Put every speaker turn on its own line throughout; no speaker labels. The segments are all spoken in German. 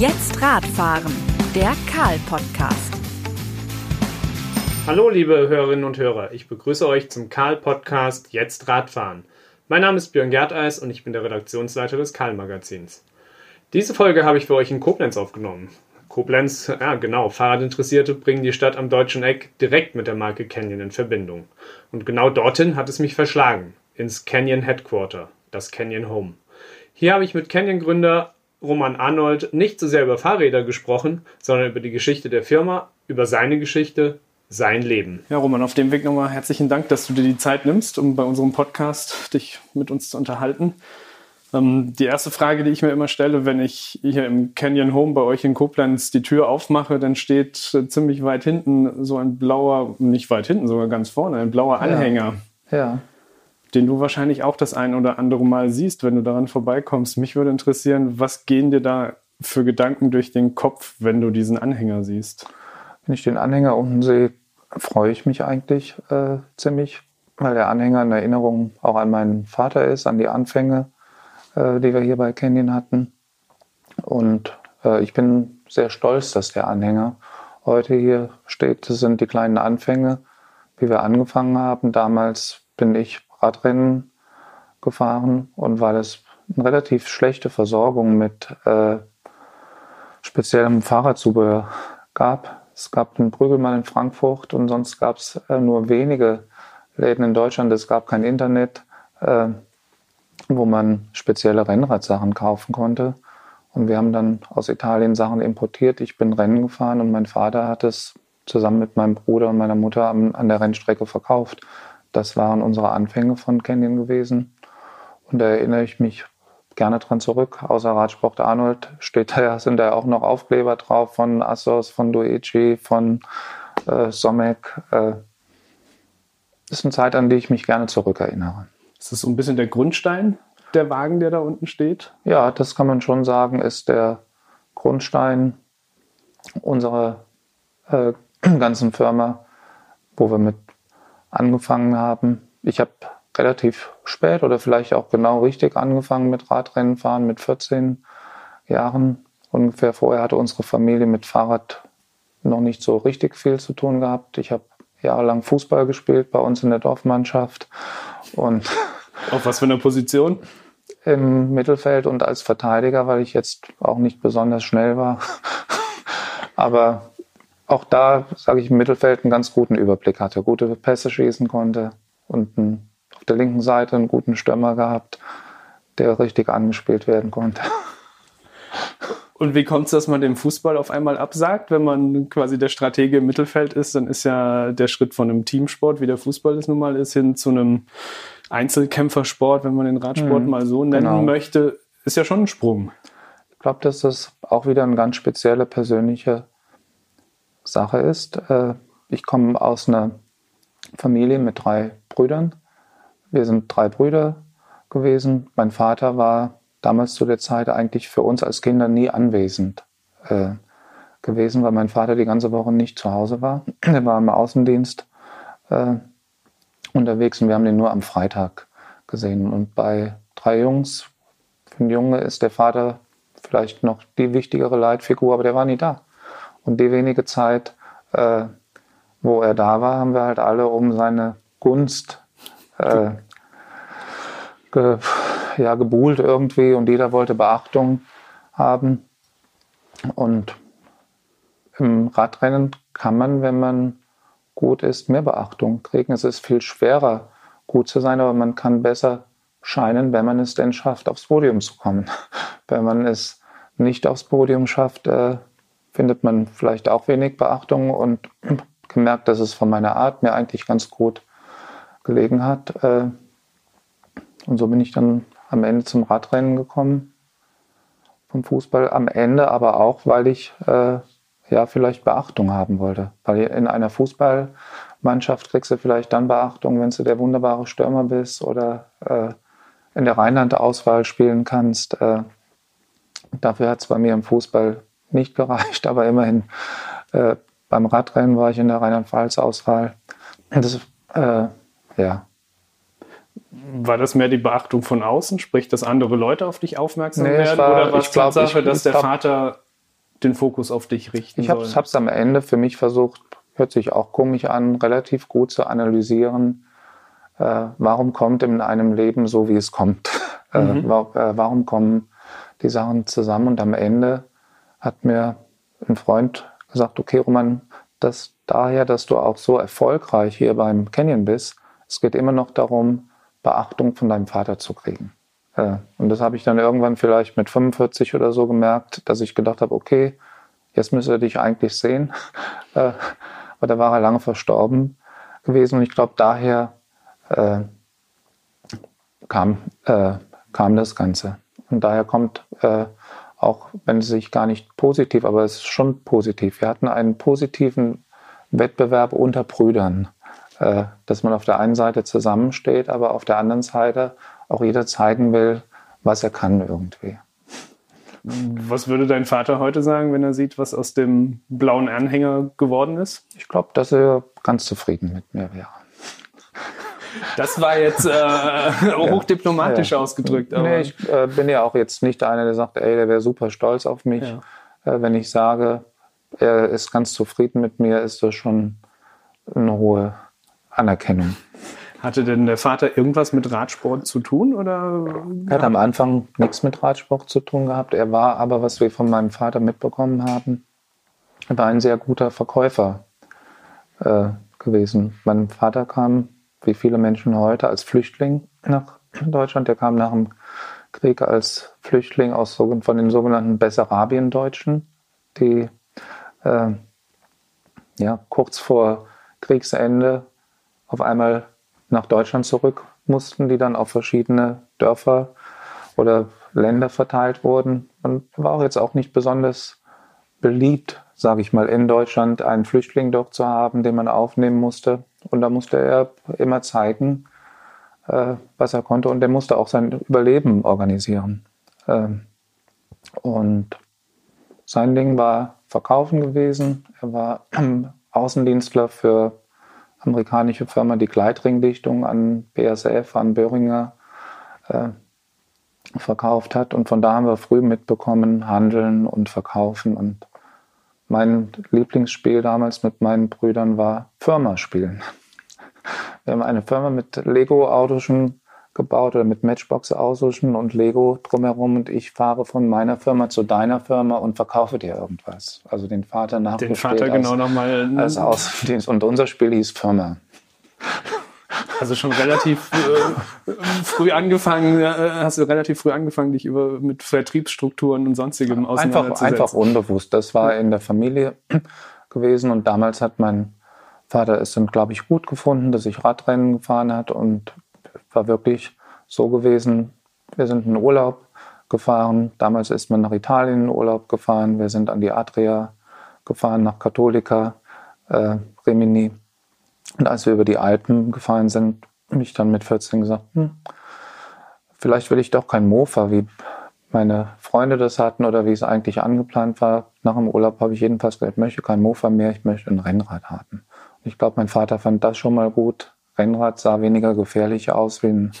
Jetzt Radfahren, der Karl-Podcast.
Hallo, liebe Hörerinnen und Hörer. Ich begrüße euch zum Karl-Podcast Jetzt Radfahren. Mein Name ist Björn Gerteis und ich bin der Redaktionsleiter des Karl-Magazins. Diese Folge habe ich für euch in Koblenz aufgenommen. Koblenz, ja genau, Fahrradinteressierte bringen die Stadt am deutschen Eck direkt mit der Marke Canyon in Verbindung. Und genau dorthin hat es mich verschlagen, ins Canyon Headquarter, das Canyon Home. Hier habe ich mit Canyon-Gründer Roman Arnold nicht so sehr über Fahrräder gesprochen, sondern über die Geschichte der Firma, über seine Geschichte, sein Leben.
Ja, Roman, auf dem Weg nochmal herzlichen Dank, dass du dir die Zeit nimmst, um bei unserem Podcast dich mit uns zu unterhalten. Ähm, die erste Frage, die ich mir immer stelle, wenn ich hier im Canyon Home bei euch in Koblenz die Tür aufmache, dann steht äh, ziemlich weit hinten so ein blauer, nicht weit hinten, sogar ganz vorne, ein blauer Anhänger.
Ja. ja
den du wahrscheinlich auch das ein oder andere Mal siehst, wenn du daran vorbeikommst. Mich würde interessieren, was gehen dir da für Gedanken durch den Kopf, wenn du diesen Anhänger siehst?
Wenn ich den Anhänger unten sehe, freue ich mich eigentlich äh, ziemlich, weil der Anhänger in Erinnerung auch an meinen Vater ist, an die Anfänge, äh, die wir hier bei Canyon hatten. Und äh, ich bin sehr stolz, dass der Anhänger heute hier steht. Das sind die kleinen Anfänge, wie wir angefangen haben. Damals bin ich Radrennen gefahren und weil es eine relativ schlechte Versorgung mit äh, speziellem Fahrradzubehör gab. Es gab einen Prügelmann in Frankfurt und sonst gab es äh, nur wenige Läden in Deutschland. Es gab kein Internet, äh, wo man spezielle Rennradsachen kaufen konnte. Und wir haben dann aus Italien Sachen importiert. Ich bin Rennen gefahren und mein Vater hat es zusammen mit meinem Bruder und meiner Mutter an, an der Rennstrecke verkauft. Das waren unsere Anfänge von Canyon gewesen. Und da erinnere ich mich gerne dran zurück. Außer Radsport Arnold steht da ja, sind da auch noch Aufkleber drauf von Assos, von Doichi, von äh, Somek. Äh, das ist eine Zeit, an die ich mich gerne zurückerinnere.
Ist das so ein bisschen der Grundstein, der Wagen, der da unten steht?
Ja, das kann man schon sagen, ist der Grundstein unserer äh, ganzen Firma, wo wir mit angefangen haben. Ich habe relativ spät oder vielleicht auch genau richtig angefangen mit Radrennen fahren mit 14 Jahren. Ungefähr vorher hatte unsere Familie mit Fahrrad noch nicht so richtig viel zu tun gehabt. Ich habe jahrelang Fußball gespielt bei uns in der Dorfmannschaft und
auf was für eine Position?
Im Mittelfeld und als Verteidiger, weil ich jetzt auch nicht besonders schnell war. Aber auch da, sage ich, im Mittelfeld einen ganz guten Überblick hatte, gute Pässe schießen konnte und einen, auf der linken Seite einen guten Stürmer gehabt, der richtig angespielt werden konnte.
Und wie kommt es, dass man dem Fußball auf einmal absagt, wenn man quasi der Stratege im Mittelfeld ist? Dann ist ja der Schritt von einem Teamsport, wie der Fußball es nun mal ist, hin zu einem Einzelkämpfersport, wenn man den Radsport mhm, mal so nennen genau. möchte, ist ja schon ein Sprung.
Ich glaube, das ist auch wieder ein ganz spezieller persönlicher Sache ist. Äh, ich komme aus einer Familie mit drei Brüdern. Wir sind drei Brüder gewesen. Mein Vater war damals zu der Zeit eigentlich für uns als Kinder nie anwesend äh, gewesen, weil mein Vater die ganze Woche nicht zu Hause war. Er war im Außendienst äh, unterwegs und wir haben den nur am Freitag gesehen. Und bei drei Jungs, für einen Junge ist der Vater vielleicht noch die wichtigere Leitfigur, aber der war nie da. Und die wenige Zeit, äh, wo er da war, haben wir halt alle um seine Gunst äh, ge, ja, gebuhlt irgendwie und jeder wollte Beachtung haben. Und im Radrennen kann man, wenn man gut ist, mehr Beachtung kriegen. Es ist viel schwerer, gut zu sein, aber man kann besser scheinen, wenn man es denn schafft, aufs Podium zu kommen. Wenn man es nicht aufs Podium schafft, äh, findet man vielleicht auch wenig Beachtung und gemerkt, dass es von meiner Art mir eigentlich ganz gut gelegen hat. Äh, und so bin ich dann am Ende zum Radrennen gekommen vom Fußball. Am Ende aber auch, weil ich äh, ja vielleicht Beachtung haben wollte. Weil in einer Fußballmannschaft kriegst du vielleicht dann Beachtung, wenn du der wunderbare Stürmer bist oder äh, in der Rheinland-Auswahl spielen kannst. Dafür hat es bei mir im Fußball nicht gereicht, aber immerhin äh, beim Radrennen war ich in der Rheinland-Pfalz-Auswahl. Das, äh, ja.
War das mehr die Beachtung von außen, sprich, dass andere Leute auf dich aufmerksam nee, werden? War, oder war es Tatsache, dass der glaub, Vater den Fokus auf dich richten
Ich habe es am Ende für mich versucht, hört sich auch komisch an, relativ gut zu analysieren, äh, warum kommt in einem Leben so, wie es kommt. Äh, mhm. Äh, warum kommen die Sachen zusammen? Und am Ende hat mir ein Freund gesagt, okay, Roman, das daher, dass du auch so erfolgreich hier beim Canyon bist, es geht immer noch darum, Beachtung von deinem Vater zu kriegen. Äh, und das habe ich dann irgendwann vielleicht mit 45 oder so gemerkt, dass ich gedacht habe, okay, jetzt müsste er dich eigentlich sehen. Äh, aber da war er lange verstorben gewesen und ich glaube, daher äh, kam, äh, kam das Ganze. Und daher kommt, äh, auch wenn es sich gar nicht positiv, aber es ist schon positiv. Wir hatten einen positiven Wettbewerb unter Brüdern, äh, dass man auf der einen Seite zusammensteht, aber auf der anderen Seite auch jeder zeigen will, was er kann irgendwie.
Was würde dein Vater heute sagen, wenn er sieht, was aus dem blauen Anhänger geworden ist?
Ich glaube, dass er ganz zufrieden mit mir wäre.
Das war jetzt äh, hochdiplomatisch ja, ausgedrückt.
Aber. Nee, ich äh, bin ja auch jetzt nicht einer, der sagt, ey, der wäre super stolz auf mich. Ja. Äh, wenn ich sage, er ist ganz zufrieden mit mir, ist das schon eine hohe Anerkennung.
Hatte denn der Vater irgendwas mit Radsport zu tun? Oder?
Er hat am Anfang nichts mit Radsport zu tun gehabt. Er war aber, was wir von meinem Vater mitbekommen haben, er war ein sehr guter Verkäufer äh, gewesen. Mein Vater kam, wie viele Menschen heute, als Flüchtling nach Deutschland. Er kam nach dem Krieg als Flüchtling aus, von den sogenannten Bessarabien-Deutschen, die äh, ja, kurz vor Kriegsende auf einmal nach Deutschland zurück mussten, die dann auf verschiedene Dörfer oder Länder verteilt wurden. Und war auch jetzt auch nicht besonders beliebt, sage ich mal, in Deutschland einen Flüchtling dort zu haben, den man aufnehmen musste. Und da musste er immer zeigen, äh, was er konnte. Und er musste auch sein Überleben organisieren. Ähm, und sein Ding war Verkaufen gewesen. Er war Außendienstler für amerikanische Firma die Gleitringdichtung an BASF, an Böhringer äh, verkauft hat. Und von da haben wir früh mitbekommen, handeln und verkaufen. Und mein Lieblingsspiel damals mit meinen Brüdern war Firma spielen. Wir haben eine Firma mit Lego-Autoschen gebaut oder mit Matchbox-Aususchen und Lego drumherum und ich fahre von meiner Firma zu deiner Firma und verkaufe dir irgendwas. Also den Vater nach
Den Vater genau nochmal.
Als Außendienst. Und unser Spiel hieß Firma.
Also schon relativ äh, früh angefangen, äh, hast du relativ früh angefangen, dich über mit Vertriebsstrukturen und sonstigem
auseinanderzusetzen. Einfach, einfach unbewusst. Das war in der Familie gewesen und damals hat mein Vater es dann, glaube ich, gut gefunden, dass ich Radrennen gefahren hat und war wirklich so gewesen, wir sind in Urlaub gefahren. Damals ist man nach Italien in Urlaub gefahren. Wir sind an die Adria gefahren, nach Katholika, äh, Rimini. Und als wir über die Alpen gefahren sind, habe ich dann mit 14 gesagt, hm, vielleicht will ich doch kein Mofa, wie meine Freunde das hatten oder wie es eigentlich angeplant war. Nach dem Urlaub habe ich jedenfalls gesagt, ich möchte kein Mofa mehr, ich möchte ein Rennrad haben. Und ich glaube, mein Vater fand das schon mal gut, Rennrad sah weniger gefährlich aus wie ein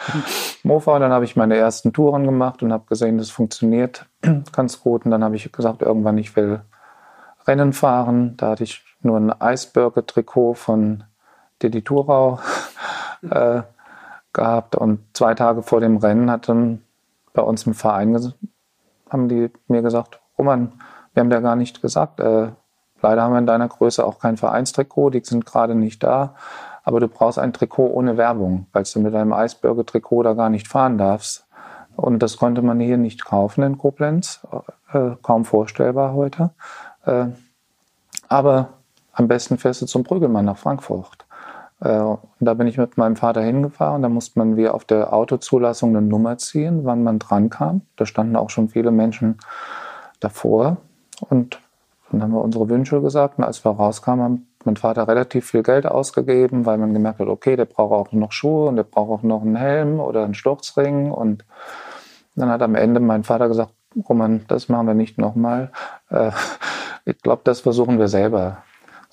Mofa. Und dann habe ich meine ersten Touren gemacht und habe gesehen, das funktioniert ganz gut. Und dann habe ich gesagt, irgendwann, ich will Rennen fahren. Da hatte ich nur ein Eisberger-Trikot von Didi Thurau äh, gehabt. Und zwei Tage vor dem Rennen hat dann bei uns im Verein haben die mir gesagt, Roman, wir haben ja gar nicht gesagt, äh, leider haben wir in deiner Größe auch kein Vereinstrikot, die sind gerade nicht da aber du brauchst ein Trikot ohne Werbung, weil du mit einem Eisberger-Trikot da gar nicht fahren darfst. Und das konnte man hier nicht kaufen in Koblenz, äh, kaum vorstellbar heute. Äh, aber am besten fährst du zum Brüggelmann nach Frankfurt. Äh, da bin ich mit meinem Vater hingefahren. Da musste man wie auf der Autozulassung eine Nummer ziehen, wann man dran kam. Da standen auch schon viele Menschen davor. Und dann haben wir unsere Wünsche gesagt. Und als wir rauskamen, haben mein Vater relativ viel Geld ausgegeben, weil man gemerkt hat, okay, der braucht auch noch Schuhe und der braucht auch noch einen Helm oder einen Sturzring. Und dann hat am Ende mein Vater gesagt, Roman, das machen wir nicht nochmal. Äh, ich glaube, das versuchen wir selber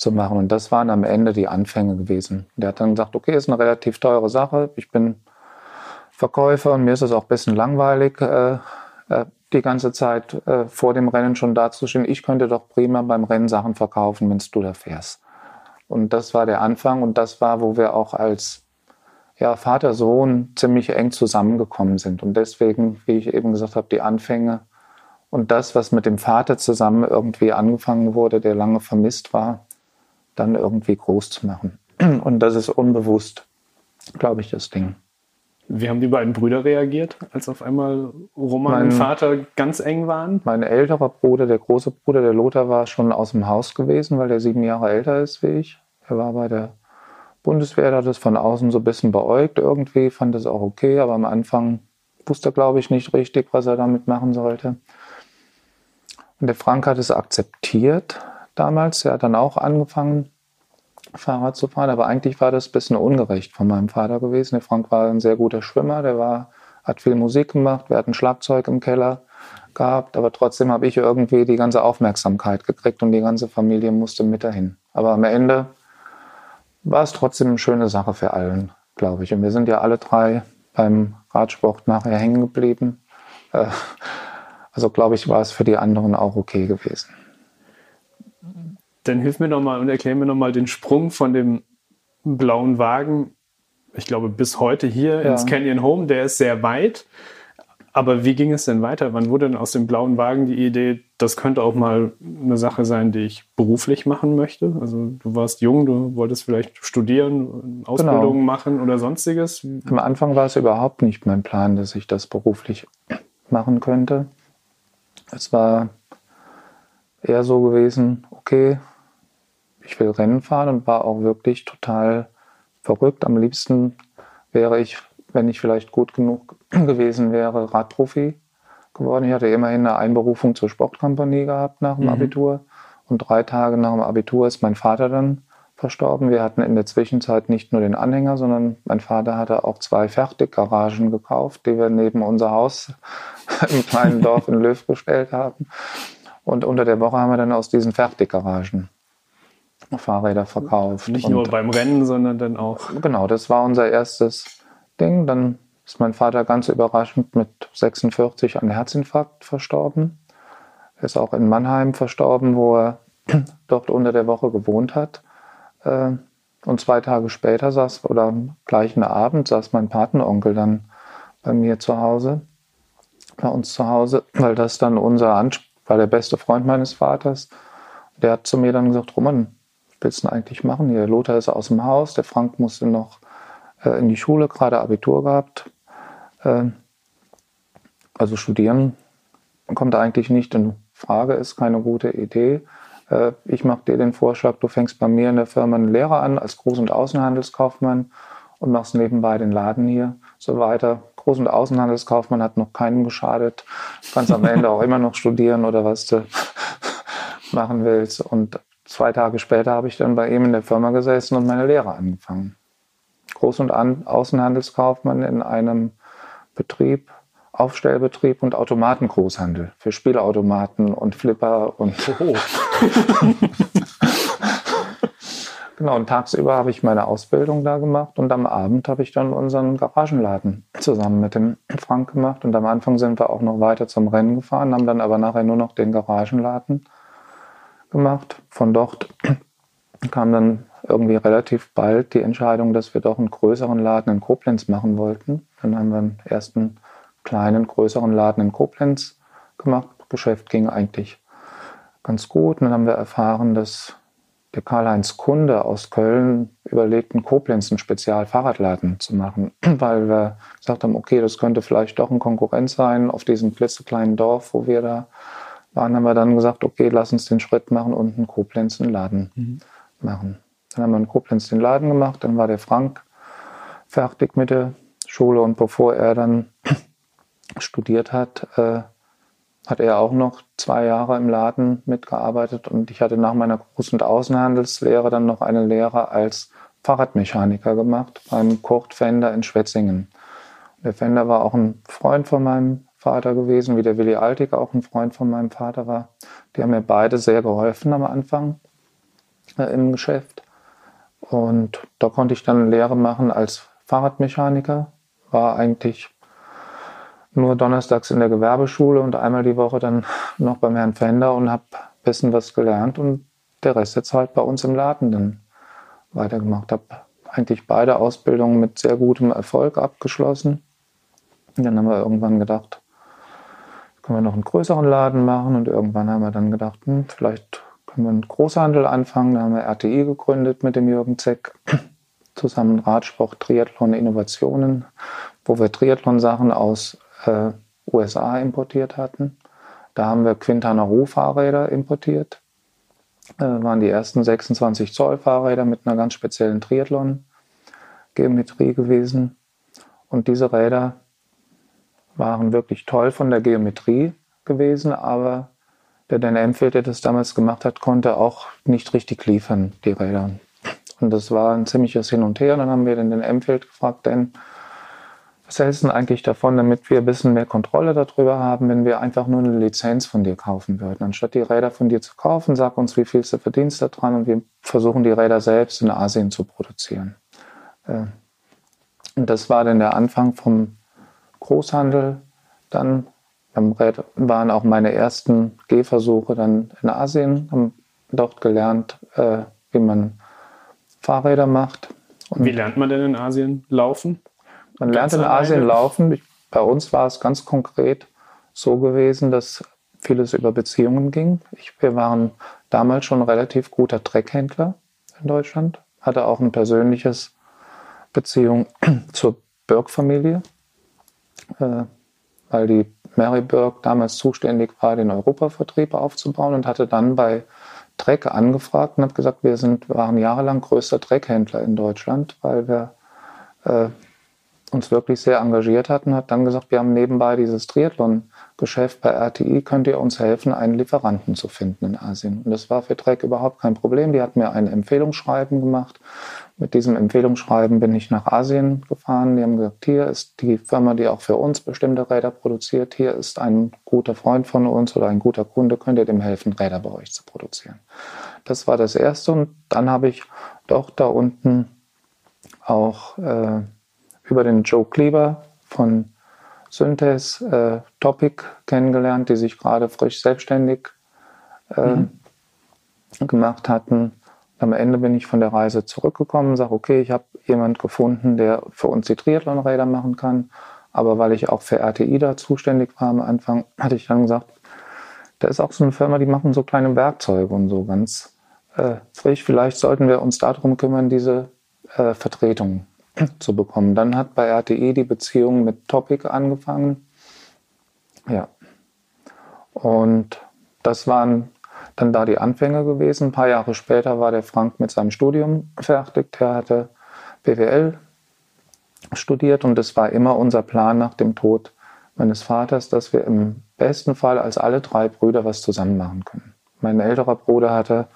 zu machen. Und das waren am Ende die Anfänge gewesen. Der hat dann gesagt, okay, ist eine relativ teure Sache. Ich bin Verkäufer und mir ist es auch ein bisschen langweilig. Äh, äh, die ganze Zeit äh, vor dem Rennen schon dazustehen, ich könnte doch prima beim Rennen Sachen verkaufen, wenn du da fährst. Und das war der Anfang und das war, wo wir auch als ja, Vater, Sohn ziemlich eng zusammengekommen sind. Und deswegen, wie ich eben gesagt habe, die Anfänge und das, was mit dem Vater zusammen irgendwie angefangen wurde, der lange vermisst war, dann irgendwie groß zu machen. Und das ist unbewusst, glaube ich, das Ding.
Wie haben die beiden Brüder reagiert, als auf einmal Roman mein, und Vater ganz eng waren?
Mein älterer Bruder, der große Bruder, der Lothar, war schon aus dem Haus gewesen, weil der sieben Jahre älter ist wie ich. Er war bei der Bundeswehr, der hat es von außen so ein bisschen beäugt irgendwie, fand es auch okay, aber am Anfang wusste er, glaube ich, nicht richtig, was er damit machen sollte. Und der Frank hat es akzeptiert damals. Er hat dann auch angefangen, Fahrrad zu fahren. Aber eigentlich war das ein bisschen ungerecht von meinem Vater gewesen. Der Frank war ein sehr guter Schwimmer, der war, hat viel Musik gemacht, wir hatten Schlagzeug im Keller gehabt, aber trotzdem habe ich irgendwie die ganze Aufmerksamkeit gekriegt und die ganze Familie musste mit dahin. Aber am Ende war es trotzdem eine schöne Sache für allen, glaube ich. Und wir sind ja alle drei beim Radsport nachher hängen geblieben. Äh, also glaube ich, war es für die anderen auch okay gewesen
dann hilf mir nochmal und erklär mir nochmal den Sprung von dem blauen Wagen, ich glaube, bis heute hier ja. ins Canyon Home. Der ist sehr weit. Aber wie ging es denn weiter? Wann wurde denn aus dem blauen Wagen die Idee, das könnte auch mal eine Sache sein, die ich beruflich machen möchte? Also du warst jung, du wolltest vielleicht studieren, Ausbildungen genau. machen oder sonstiges.
Am Anfang war es überhaupt nicht mein Plan, dass ich das beruflich machen könnte. Es war eher so gewesen, okay, ich will Rennen fahren und war auch wirklich total verrückt. Am liebsten wäre ich, wenn ich vielleicht gut genug gewesen wäre, Radprofi geworden. Ich hatte immerhin eine Einberufung zur Sportkompanie gehabt nach dem mhm. Abitur. Und drei Tage nach dem Abitur ist mein Vater dann verstorben. Wir hatten in der Zwischenzeit nicht nur den Anhänger, sondern mein Vater hatte auch zwei Fertiggaragen gekauft, die wir neben unser Haus im kleinen Dorf in Löw gestellt haben. Und unter der Woche haben wir dann aus diesen Fertiggaragen Fahrräder verkauft.
Nicht nur beim Rennen, sondern dann auch.
Genau, das war unser erstes Ding. Dann ist mein Vater ganz überraschend mit 46 an Herzinfarkt verstorben. Er ist auch in Mannheim verstorben, wo er dort unter der Woche gewohnt hat. Äh, und zwei Tage später saß, oder am gleichen Abend, saß mein Patenonkel dann bei mir zu Hause, bei uns zu Hause, weil das dann unser Anspruch war, der beste Freund meines Vaters. Der hat zu mir dann gesagt, Roman, willst du eigentlich machen? Der Lothar ist aus dem Haus, der Frank musste noch äh, in die Schule, gerade Abitur gehabt. Äh, also studieren kommt eigentlich nicht in Frage, ist keine gute Idee. Äh, ich mache dir den Vorschlag, du fängst bei mir in der Firma einen Lehrer an als Groß- und Außenhandelskaufmann und machst nebenbei den Laden hier so weiter. Groß- und Außenhandelskaufmann hat noch keinem geschadet. Du kannst am Ende auch immer noch studieren oder was du machen willst. Und zwei Tage später habe ich dann bei ihm in der Firma gesessen und meine Lehre angefangen. Groß- und An Außenhandelskaufmann in einem Betrieb, Aufstellbetrieb und Automatengroßhandel für Spielautomaten und Flipper und. Oh. genau, und tagsüber habe ich meine Ausbildung da gemacht und am Abend habe ich dann unseren Garagenladen zusammen mit dem Frank gemacht. Und am Anfang sind wir auch noch weiter zum Rennen gefahren, haben dann aber nachher nur noch den Garagenladen gemacht. Von dort kam dann irgendwie relativ bald die Entscheidung, dass wir doch einen größeren Laden in Koblenz machen wollten. Dann haben wir einen ersten kleinen, größeren Laden in Koblenz gemacht. Das Geschäft ging eigentlich ganz gut. Und dann haben wir erfahren, dass der Karl-Heinz Kunde aus Köln überlegt, in Koblenz einen Spezialfahrradladen zu machen, weil wir gesagt haben, okay, das könnte vielleicht doch ein Konkurrent sein auf diesem klitzekleinen Dorf, wo wir da waren, haben wir dann gesagt, okay, lass uns den Schritt machen und in Koblenz einen Laden mhm. machen. Dann haben wir in Koblenz den Laden gemacht, dann war der Frank fertig mit der Schule und bevor er dann studiert hat, äh, hat er auch noch zwei Jahre im Laden mitgearbeitet und ich hatte nach meiner Groß- und Außenhandelslehre dann noch eine Lehre als Fahrradmechaniker gemacht beim Kurt Fender in Schwetzingen. Der Fender war auch ein Freund von meinem Vater gewesen, wie der Willi Altig auch ein Freund von meinem Vater war. Die haben mir beide sehr geholfen am Anfang äh, im Geschäft. Und da konnte ich dann Lehre machen als Fahrradmechaniker. War eigentlich nur donnerstags in der Gewerbeschule und einmal die Woche dann noch beim Herrn Fender und habe ein bisschen was gelernt und der Rest der Zeit bei uns im Laden dann weitergemacht. Habe eigentlich beide Ausbildungen mit sehr gutem Erfolg abgeschlossen. Und dann haben wir irgendwann gedacht, können wir noch einen größeren Laden machen und irgendwann haben wir dann gedacht, hm, vielleicht können wir einen Großhandel anfangen. Da haben wir RTI gegründet mit dem Jürgen Zeck, zusammen Radsport, Triathlon, Innovationen, wo wir Triathlon-Sachen aus äh, USA importiert hatten. Da haben wir Quintana Roo Fahrräder importiert. Äh, waren die ersten 26 Zoll Fahrräder mit einer ganz speziellen Triathlon-Geometrie gewesen. Und diese Räder waren wirklich toll von der Geometrie gewesen, aber der Dan Emfield, der das damals gemacht hat, konnte auch nicht richtig liefern, die Räder. Und das war ein ziemliches Hin und Her. Dann haben wir den Dan Emfield gefragt, denn was hältst du denn eigentlich davon, damit wir ein bisschen mehr Kontrolle darüber haben, wenn wir einfach nur eine Lizenz von dir kaufen würden? Anstatt die Räder von dir zu kaufen, sag uns, wie viel du verdienst da dran und wir versuchen die Räder selbst in Asien zu produzieren. Äh, und das war dann der Anfang vom Großhandel. Dann waren auch meine ersten Gehversuche dann in Asien, haben dort gelernt, äh, wie man Fahrräder macht.
Und wie lernt man denn in Asien laufen?
Man lernt in Asien laufen. Ich, bei uns war es ganz konkret so gewesen, dass vieles über Beziehungen ging. Ich, wir waren damals schon relativ guter Treckhändler in Deutschland, hatte auch ein persönliches Beziehung zur Burke-Familie äh, weil die Mary Burke damals zuständig war, den Europavertrieb aufzubauen und hatte dann bei Trek angefragt und hat gesagt, wir sind, waren jahrelang größter Treckhändler in Deutschland, weil wir äh, uns wirklich sehr engagiert hatten, hat dann gesagt, wir haben nebenbei dieses Triathlon-Geschäft bei RTI, könnt ihr uns helfen, einen Lieferanten zu finden in Asien. Und das war für Trek überhaupt kein Problem. Die hat mir ein Empfehlungsschreiben gemacht mit diesem Empfehlungsschreiben bin ich nach Asien gefahren. Die haben gesagt, hier ist die Firma, die auch für uns bestimmte Räder produziert. Hier ist ein guter Freund von uns oder ein guter Kunde, könnt ihr dem helfen, Räder bei euch zu produzieren. Das war das Erste. Und dann habe ich doch da unten auch äh, über den Joe Kleber von Synthes äh, Topic kennengelernt, die sich gerade frisch selbstständig äh, mhm. gemacht hatten am Ende bin ich von der Reise zurückgekommen, sage, okay, ich habe jemand gefunden, der für uns die Triathlonräder machen kann. Aber weil ich auch für RTI da zuständig war am Anfang, hatte ich dann gesagt, da ist auch so eine Firma, die machen so kleine Werkzeuge und so ganz äh, frisch. Vielleicht sollten wir uns darum kümmern, diese äh, Vertretung zu bekommen. Dann hat bei RTI die Beziehung mit Topic angefangen. Ja. Und das waren dann da die Anfänge gewesen. Ein paar Jahre später war der Frank mit seinem Studium fertig. Der hatte BWL studiert und es war immer unser Plan nach dem Tod meines Vaters, dass wir im besten Fall als alle drei Brüder was zusammen machen können. Mein älterer Bruder hatte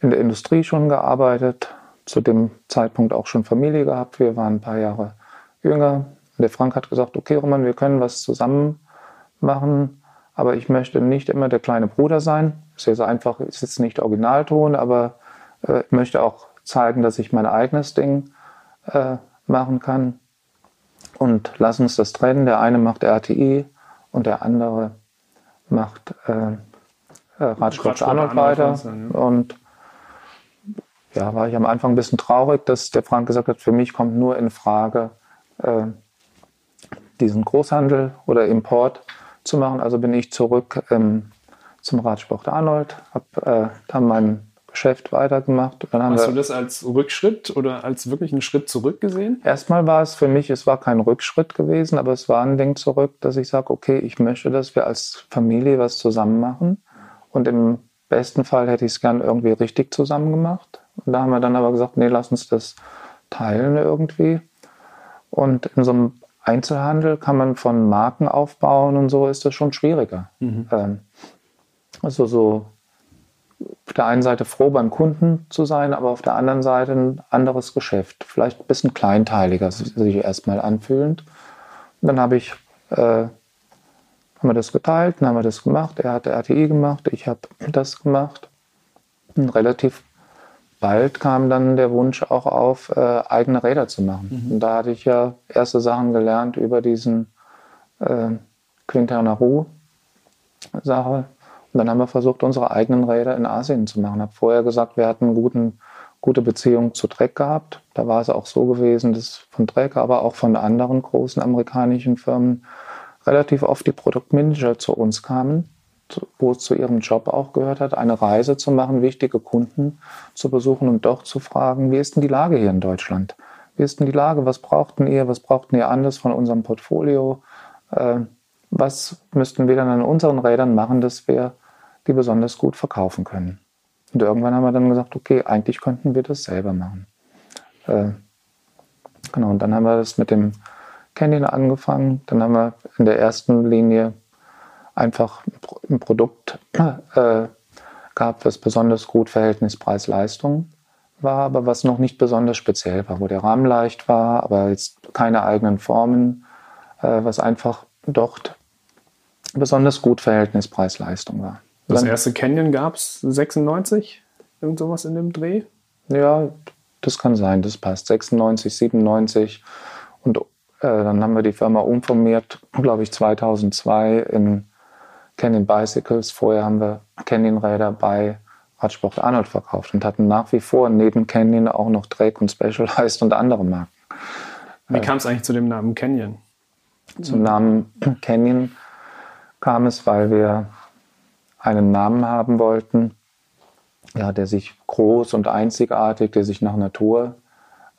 in der Industrie schon gearbeitet, zu dem Zeitpunkt auch schon Familie gehabt. Wir waren ein paar Jahre jünger. Und der Frank hat gesagt, okay Roman, wir können was zusammen machen, aber ich möchte nicht immer der kleine Bruder sein, sehr, sehr einfach, ist jetzt nicht Originalton, aber äh, ich möchte auch zeigen, dass ich mein eigenes Ding äh, machen kann. Und lass uns das trennen. Der eine macht RTI und der andere macht äh, äh, Radsport Arnold weiter. Ja. Und ja, war ich am Anfang ein bisschen traurig, dass der Frank gesagt hat, für mich kommt nur in Frage, äh, diesen Großhandel oder Import zu machen. Also bin ich zurück ähm, zum Radsport Arnold, habe äh, dann mein Geschäft weitergemacht.
Hast du das als Rückschritt oder als wirklich einen Schritt zurück gesehen?
Erstmal war es für mich, es war kein Rückschritt gewesen, aber es war ein Ding zurück, dass ich sage, okay, ich möchte, dass wir als Familie was zusammen machen. Und im besten Fall hätte ich es gern irgendwie richtig zusammen gemacht. Und da haben wir dann aber gesagt, nee, lass uns das teilen irgendwie. Und in so einem Einzelhandel kann man von Marken aufbauen und so ist das schon schwieriger. Mhm. Ähm, also so auf der einen Seite froh beim Kunden zu sein, aber auf der anderen Seite ein anderes Geschäft. Vielleicht ein bisschen kleinteiliger sich erstmal anfühlend. Und dann habe ich, äh, haben wir das geteilt, dann haben wir das gemacht. Er hat RTI gemacht, ich habe das gemacht. Und relativ bald kam dann der Wunsch auch auf, äh, eigene Räder zu machen. Mhm. Und da hatte ich ja erste Sachen gelernt über diesen äh, Quintana Roo Sache. Und dann haben wir versucht, unsere eigenen Räder in Asien zu machen. Ich habe vorher gesagt, wir hatten guten, gute Beziehung zu Trek gehabt. Da war es auch so gewesen, dass von Trek, aber auch von anderen großen amerikanischen Firmen relativ oft die Produktmanager zu uns kamen, wo es zu ihrem Job auch gehört hat, eine Reise zu machen, wichtige Kunden zu besuchen und doch zu fragen, wie ist denn die Lage hier in Deutschland? Wie ist denn die Lage? Was brauchten ihr? Was brauchten ihr anders von unserem Portfolio? Äh, was müssten wir dann an unseren Rädern machen, dass wir die besonders gut verkaufen können? Und irgendwann haben wir dann gesagt, okay, eigentlich könnten wir das selber machen. Äh, genau, und dann haben wir das mit dem Canyon angefangen. Dann haben wir in der ersten Linie einfach ein Produkt äh, gehabt, was besonders gut Verhältnis Preis-Leistung war, aber was noch nicht besonders speziell war, wo der Rahmen leicht war, aber jetzt keine eigenen Formen, äh, was einfach dort besonders gut Verhältnis Preis-Leistung war.
Das Dann, erste Canyon gab es 96, irgend sowas in dem Dreh?
Ja, das kann sein, das passt. 96, 97 und äh, dann haben wir die Firma umformiert, glaube ich 2002 in Canyon Bicycles. Vorher haben wir Canyon-Räder bei Radsport Arnold verkauft und hatten nach wie vor neben Canyon auch noch Drake und Specialized und andere Marken.
Wie kam es eigentlich zu dem Namen Canyon?
Zum Namen Canyon kam es, weil wir einen Namen haben wollten, ja, der sich groß und einzigartig, der sich nach Natur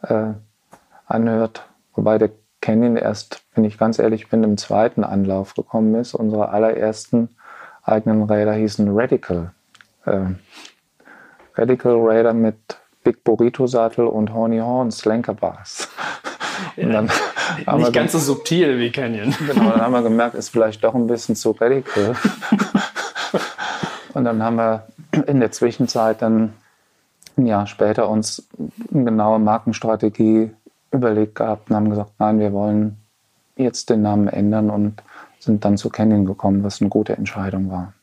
äh, anhört. Wobei der Canyon erst, wenn ich ganz ehrlich bin, im zweiten Anlauf gekommen ist. Unsere allerersten eigenen Räder hießen Radical. Äh, Radical Raider mit Big Burrito Sattel und Horny Horns Lenkerbars.
Und dann ja, nicht ganz so subtil wie Canyon.
Genau, dann haben wir gemerkt, ist vielleicht doch ein bisschen zu radical. und dann haben wir in der Zwischenzeit dann ein Jahr später uns eine genaue Markenstrategie überlegt gehabt und haben gesagt, nein, wir wollen jetzt den Namen ändern und sind dann zu Canyon gekommen, was eine gute Entscheidung war.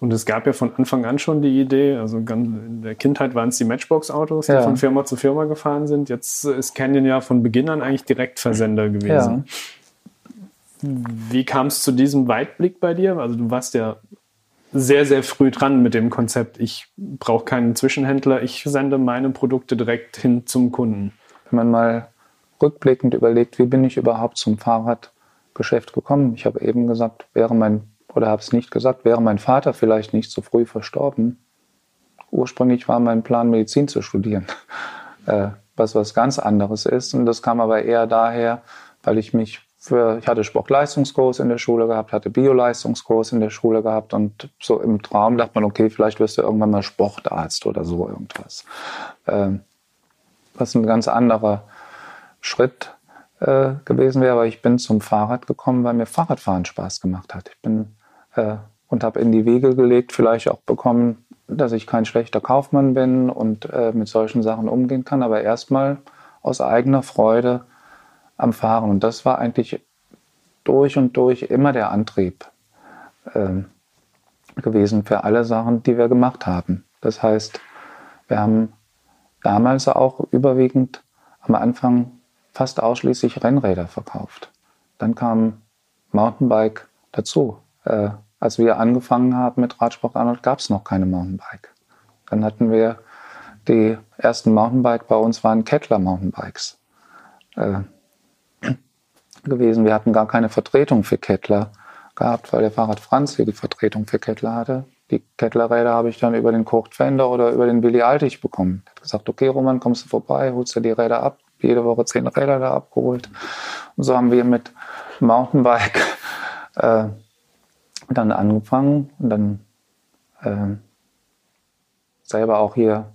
Und es gab ja von Anfang an schon die Idee, also in der Kindheit waren es die Matchbox-Autos, die ja. von Firma zu Firma gefahren sind. Jetzt ist Canyon ja von Beginn an eigentlich Direktversender gewesen. Ja. Wie kam es zu diesem Weitblick bei dir? Also du warst ja sehr, sehr früh dran mit dem Konzept, ich brauche keinen Zwischenhändler, ich sende meine Produkte direkt hin zum Kunden.
Wenn man mal rückblickend überlegt, wie bin ich überhaupt zum Fahrradgeschäft gekommen? Ich habe eben gesagt, wäre mein oder habe es nicht gesagt, wäre mein Vater vielleicht nicht so früh verstorben. Ursprünglich war mein Plan, Medizin zu studieren, äh, was was ganz anderes ist. Und das kam aber eher daher, weil ich mich für, ich hatte Sportleistungskurs in der Schule gehabt, hatte Bioleistungskurs in der Schule gehabt und so im Traum dachte man, okay, vielleicht wirst du irgendwann mal Sportarzt oder so irgendwas. Äh, was ein ganz anderer Schritt äh, gewesen wäre, aber ich bin zum Fahrrad gekommen, weil mir Fahrradfahren Spaß gemacht hat. Ich bin äh, und habe in die Wege gelegt, vielleicht auch bekommen, dass ich kein schlechter Kaufmann bin und äh, mit solchen Sachen umgehen kann, aber erstmal aus eigener Freude am Fahren. Und das war eigentlich durch und durch immer der Antrieb äh, gewesen für alle Sachen, die wir gemacht haben. Das heißt, wir haben damals auch überwiegend am Anfang fast ausschließlich Rennräder verkauft. Dann kam Mountainbike dazu. Äh, als wir angefangen haben mit Radsport Arnold, gab es noch keine Mountainbike. Dann hatten wir die ersten Mountainbike bei uns waren Kettler Mountainbikes äh, gewesen. Wir hatten gar keine Vertretung für Kettler gehabt, weil der Fahrrad Franz hier die Vertretung für Kettler hatte. Die Kettlerräder habe ich dann über den Kurt Fender oder über den Willi Altig bekommen. Er hat gesagt, okay Roman, kommst du vorbei, holst du die Räder ab. Jede Woche zehn Räder da abgeholt. Und so haben wir mit Mountainbike äh, dann angefangen und dann äh, selber auch hier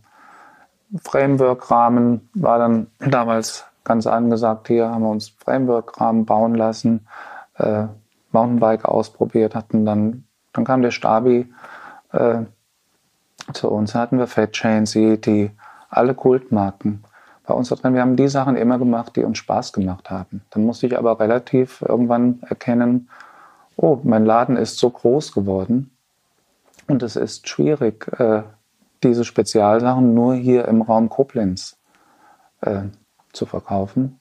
Framework-Rahmen war dann damals ganz angesagt. Hier haben wir uns Framework-Rahmen bauen lassen, äh, Mountainbike ausprobiert, hatten dann, dann kam der Stabi äh, zu uns, hatten wir Fat Chain, CET, alle Kultmarken bei uns da drin. Wir haben die Sachen immer gemacht, die uns Spaß gemacht haben. Dann musste ich aber relativ irgendwann erkennen, oh, mein Laden ist so groß geworden und es ist schwierig, äh, diese Spezialsachen nur hier im Raum Koblenz äh, zu verkaufen.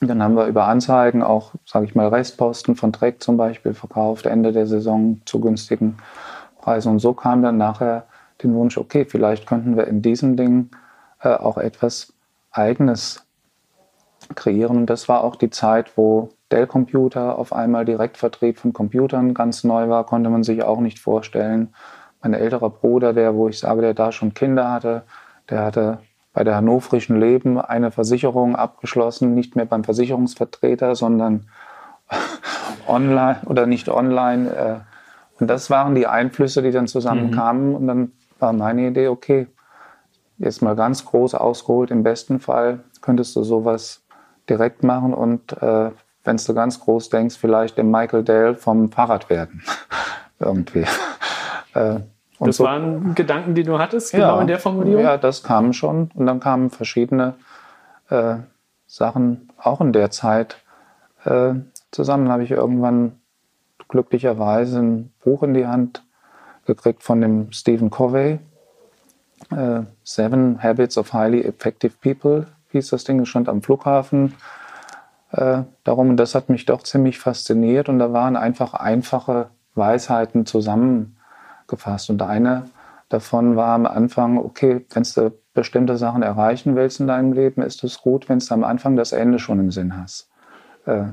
Dann haben wir über Anzeigen auch, sage ich mal, Restposten von Trek zum Beispiel verkauft, Ende der Saison zu günstigen Preisen. Und so kam dann nachher den Wunsch, okay, vielleicht könnten wir in diesem Ding äh, auch etwas Eigenes kreieren. Und das war auch die Zeit, wo Dell-Computer auf einmal Direktvertrieb von Computern ganz neu war, konnte man sich auch nicht vorstellen. Mein älterer Bruder, der, wo ich sage, der da schon Kinder hatte, der hatte bei der Hannoverischen Leben eine Versicherung abgeschlossen, nicht mehr beim Versicherungsvertreter, sondern online oder nicht online. Und das waren die Einflüsse, die dann zusammenkamen. Mhm. Und dann war meine Idee, okay, jetzt mal ganz groß ausgeholt, im besten Fall könntest du sowas direkt machen und äh, wenn du ganz groß denkst, vielleicht den Michael Dale vom Fahrrad werden. Irgendwie.
äh, das so, waren Gedanken, die du hattest, genau ja, in der Formulierung?
Ja, das kam schon. Und dann kamen verschiedene äh, Sachen auch in der Zeit äh, zusammen. Habe ich irgendwann glücklicherweise ein Buch in die Hand gekriegt von dem Stephen Covey. Äh, Seven Habits of Highly Effective People hieß das Ding, stand am Flughafen. Äh, darum, das hat mich doch ziemlich fasziniert. Und da waren einfach einfache Weisheiten zusammen gefasst. Und eine davon war am Anfang, okay, wenn du bestimmte Sachen erreichen willst in deinem Leben, ist es gut, wenn du am Anfang das Ende schon im Sinn hast. Äh,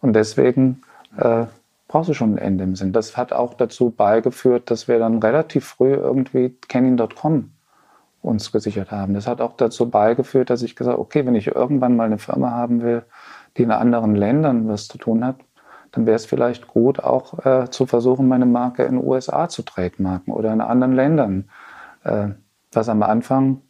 und deswegen äh, brauchst du schon ein Ende im Sinn. Das hat auch dazu beigeführt, dass wir dann relativ früh irgendwie Canning.com uns gesichert haben. Das hat auch dazu beigeführt, dass ich gesagt habe, okay, wenn ich irgendwann mal eine Firma haben will, die in anderen Ländern was zu tun hat, dann wäre es vielleicht gut, auch äh, zu versuchen, meine Marke in den USA zu trademarken oder in anderen Ländern. Äh, was am Anfang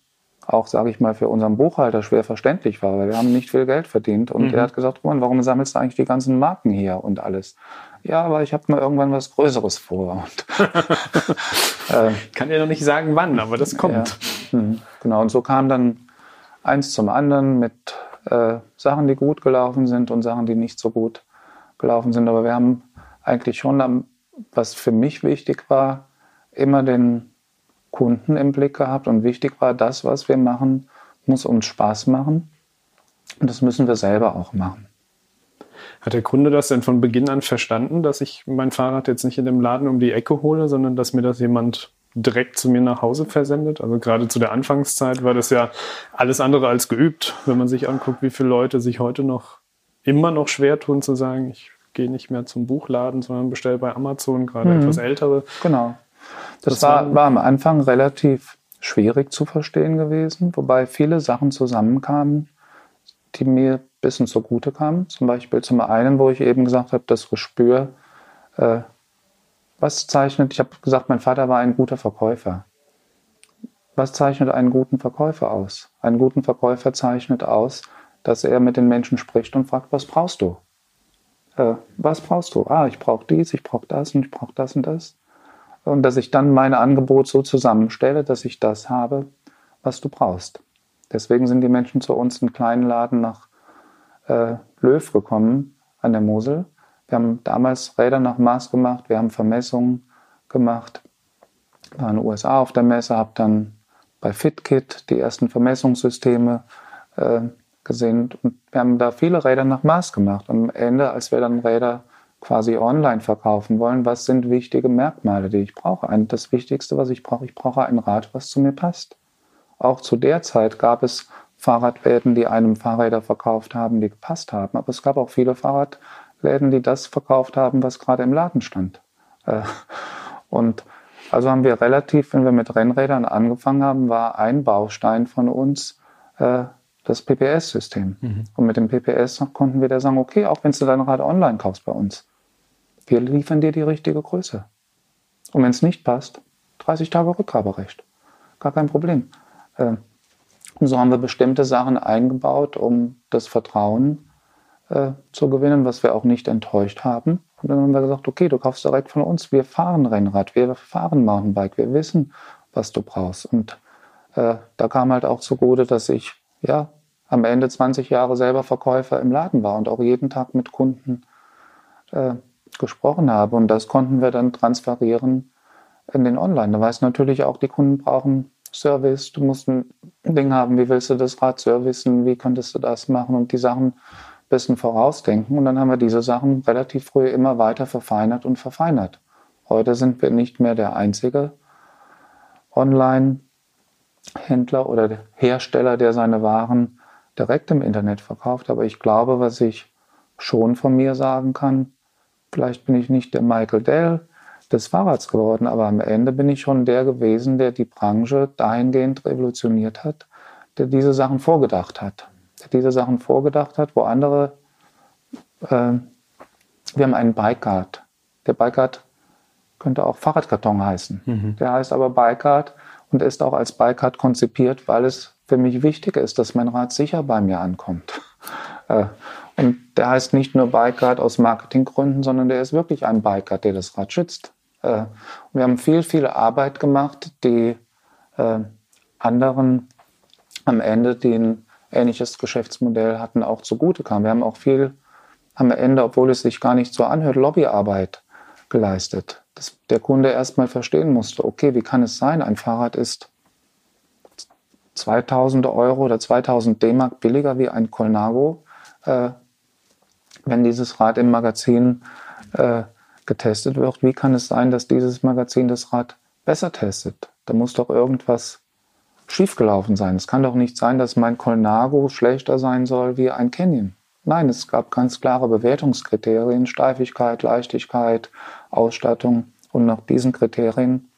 auch, sage ich mal, für unseren Buchhalter schwer verständlich war, weil wir haben nicht viel Geld verdient. Und mhm. er hat gesagt, warum sammelst du eigentlich die ganzen Marken hier und alles? Ja, aber ich habe mal irgendwann was Größeres vor. Und,
äh, Kann ja noch nicht sagen, wann, aber das kommt.
Ja, mhm. genau, und so kam dann eins zum anderen mit äh, Sachen, die gut gelaufen sind und Sachen, die nicht so gut gelaufen sind. Aber wir haben eigentlich schon, was für mich wichtig war, immer den Kunden im Blick gehabt. Und wichtig war, das, was wir machen, muss uns Spaß machen. Und das müssen wir selber auch machen.
Hat der Kunde das denn von Beginn an verstanden, dass ich mein Fahrrad jetzt nicht in dem Laden um die Ecke hole, sondern dass mir das jemand direkt zu mir nach Hause versendet? Also gerade zu der Anfangszeit war das ja alles andere als geübt, wenn man sich anguckt, wie viele Leute sich heute noch immer noch schwer tun zu sagen, ich gehe nicht mehr zum Buchladen, sondern bestelle bei Amazon, gerade mhm. etwas ältere.
Genau. Das, das war, war am Anfang relativ schwierig zu verstehen gewesen, wobei viele Sachen zusammenkamen, die mir ein bisschen zugute kamen. Zum Beispiel zum einen, wo ich eben gesagt habe, das Gespür, äh, was zeichnet, ich habe gesagt, mein Vater war ein guter Verkäufer. Was zeichnet einen guten Verkäufer aus? Einen guten Verkäufer zeichnet aus, dass er mit den Menschen spricht und fragt, was brauchst du? Äh, was brauchst du? Ah, ich brauche dies, ich brauche das und ich brauche das und das. Und dass ich dann mein Angebot so zusammenstelle, dass ich das habe, was du brauchst. Deswegen sind die Menschen zu uns in kleinen Laden nach äh, Löw gekommen an der Mosel. Wir haben damals Räder nach Maß gemacht, wir haben Vermessungen gemacht. War in den USA auf der Messe, habe dann bei FitKit die ersten Vermessungssysteme äh, gesehen. Und wir haben da viele Räder nach Maß gemacht. Und am Ende, als wir dann Räder quasi online verkaufen wollen, was sind wichtige Merkmale, die ich brauche? Ein, das Wichtigste, was ich brauche, ich brauche ein Rad, was zu mir passt. Auch zu der Zeit gab es Fahrradläden, die einem Fahrräder verkauft haben, die gepasst haben. Aber es gab auch viele Fahrradläden, die das verkauft haben, was gerade im Laden stand. Äh, und also haben wir relativ, wenn wir mit Rennrädern angefangen haben, war ein Baustein von uns äh, das PPS-System. Mhm. Und mit dem PPS konnten wir da sagen, okay, auch wenn du dein Rad online kaufst bei uns, wir liefern dir die richtige Größe. Und wenn es nicht passt, 30 Tage Rückgaberecht. Gar kein Problem. Äh, und so haben wir bestimmte Sachen eingebaut, um das Vertrauen äh, zu gewinnen, was wir auch nicht enttäuscht haben. Und dann haben wir gesagt, okay, du kaufst direkt von uns. Wir fahren Rennrad, wir fahren Mountainbike, wir wissen, was du brauchst. Und äh, da kam halt auch zugute, dass ich ja, am Ende 20 Jahre selber Verkäufer im Laden war und auch jeden Tag mit Kunden äh, gesprochen habe. Und das konnten wir dann transferieren in den Online. Da weiß natürlich auch, die Kunden brauchen Service. Du musst ein Ding haben, wie willst du das Rad servicen, wie könntest du das machen und die Sachen bisschen vorausdenken. Und dann haben wir diese Sachen relativ früh immer weiter verfeinert und verfeinert. Heute sind wir nicht mehr der einzige Online-Händler oder Hersteller, der seine Waren direkt im Internet verkauft. Aber ich glaube, was ich schon von mir sagen kann, vielleicht bin ich nicht der Michael Dell des Fahrrads geworden, aber am Ende bin ich schon der gewesen, der die Branche dahingehend revolutioniert hat, der diese Sachen vorgedacht hat. Der diese Sachen vorgedacht hat, wo andere, äh, wir haben einen Bikeguard. Der Bikeguard könnte auch Fahrradkarton heißen. Mhm. Der heißt aber Bikeguard und ist auch als Bikeguard konzipiert, weil es für mich wichtig ist, dass mein Rad sicher bei mir ankommt. Äh, und der heißt nicht nur Bikeguard aus Marketinggründen, sondern der ist wirklich ein Bikeguard, der das Rad schützt. Äh, und wir haben viel, viel Arbeit gemacht, die äh, anderen am Ende, die ein ähnliches Geschäftsmodell hatten, auch zugute kam. Wir haben auch viel am Ende, obwohl es sich gar nicht so anhört, Lobbyarbeit geleistet. Dass der Kunde erstmal verstehen musste, okay, wie kann es sein, ein Fahrrad ist 2000 Euro oder 2000 D-Mark billiger wie ein Colnago, äh, wenn dieses Rad im Magazin äh, getestet wird. Wie kann es sein, dass dieses Magazin das Rad besser testet? Da muss doch irgendwas schiefgelaufen sein. Es kann doch nicht sein, dass mein Colnago schlechter sein soll wie ein Canyon. Nein, es gab ganz klare Bewertungskriterien, Steifigkeit, Leichtigkeit, Ausstattung. Und nach diesen Kriterien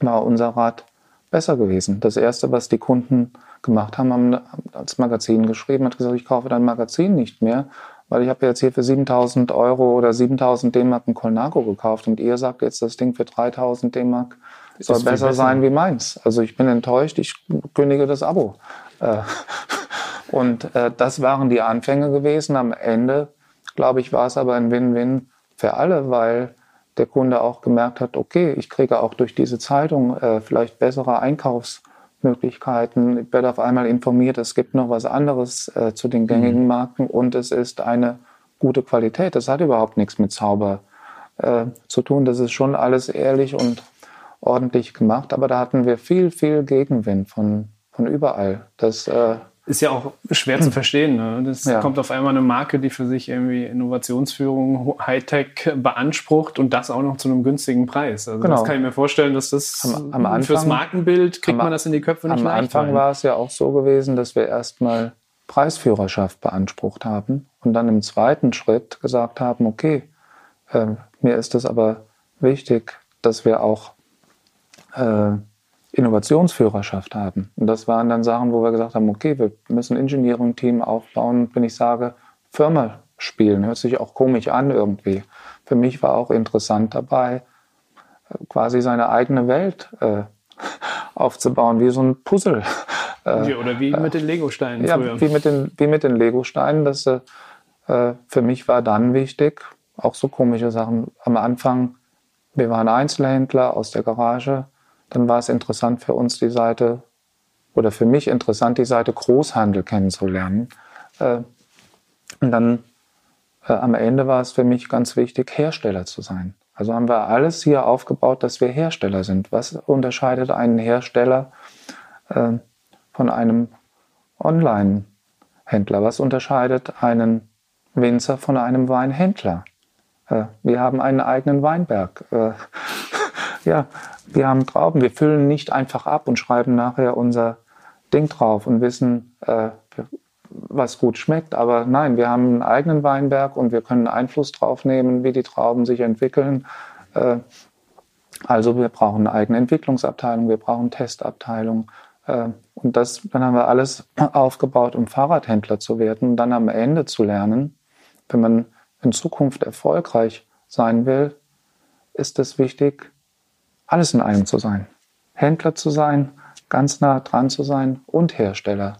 war unser Rad besser gewesen. Das Erste, was die Kunden gemacht haben, haben als Magazin geschrieben, hat gesagt, ich kaufe dein Magazin nicht mehr, weil ich habe jetzt hier für 7000 Euro oder 7000 D-Mark ein Colnago gekauft und ihr sagt jetzt, das Ding für 3000 D-Mark soll besser, besser, sein wie meins. Also ich bin enttäuscht, ich kündige das Abo. Äh, und äh, das waren die Anfänge gewesen. Am Ende, glaube ich, war es aber ein Win-Win für alle, weil der Kunde auch gemerkt hat, okay, ich kriege auch durch diese Zeitung äh, vielleicht bessere Einkaufsmöglichkeiten. Ich werde auf einmal informiert, es gibt noch was anderes äh, zu den gängigen mhm. Marken und es ist eine gute Qualität. Das hat überhaupt nichts mit Zauber äh, zu tun. Das ist schon alles ehrlich und ordentlich gemacht. Aber da hatten wir viel, viel Gegenwind von, von überall. Das äh,
ist ja auch schwer zu verstehen. Ne? Das ja. kommt auf einmal eine Marke, die für sich irgendwie Innovationsführung, Hightech beansprucht und das auch noch zu einem günstigen Preis. Also genau. das kann ich mir vorstellen, dass das am, am Anfang, fürs Markenbild kriegt am, man das in die Köpfe nicht
Am Anfang rein. war es ja auch so gewesen, dass wir erstmal Preisführerschaft beansprucht haben und dann im zweiten Schritt gesagt haben, okay, äh, mir ist es aber wichtig, dass wir auch äh, Innovationsführerschaft haben. Und das waren dann Sachen, wo wir gesagt haben, okay, wir müssen ein Engineering-Team aufbauen. Wenn ich sage, Firma spielen, hört sich auch komisch an irgendwie. Für mich war auch interessant dabei, quasi seine eigene Welt äh, aufzubauen, wie so ein Puzzle.
Äh, oder wie mit den Legosteinen
ja, früher. Wie mit den, wie mit den Legosteinen. Das äh, für mich war dann wichtig, auch so komische Sachen. Am Anfang, wir waren Einzelhändler aus der Garage dann war es interessant für uns die Seite oder für mich interessant, die Seite Großhandel kennenzulernen. Äh, und dann äh, am Ende war es für mich ganz wichtig, Hersteller zu sein. Also haben wir alles hier aufgebaut, dass wir Hersteller sind. Was unterscheidet einen Hersteller äh, von einem Online-Händler? Was unterscheidet einen Winzer von einem Weinhändler? wir haben einen eigenen Weinberg. Ja, wir haben Trauben, wir füllen nicht einfach ab und schreiben nachher unser Ding drauf und wissen, äh, was gut schmeckt. Aber nein, wir haben einen eigenen Weinberg und wir können Einfluss drauf nehmen, wie die Trauben sich entwickeln. Äh, also wir brauchen eine eigene Entwicklungsabteilung, wir brauchen Testabteilung. Äh, und das, dann haben wir alles aufgebaut, um Fahrradhändler zu werden und dann am Ende zu lernen, wenn man in Zukunft erfolgreich sein will, ist es wichtig, alles in einem zu sein. Händler zu sein, ganz nah dran zu sein und Hersteller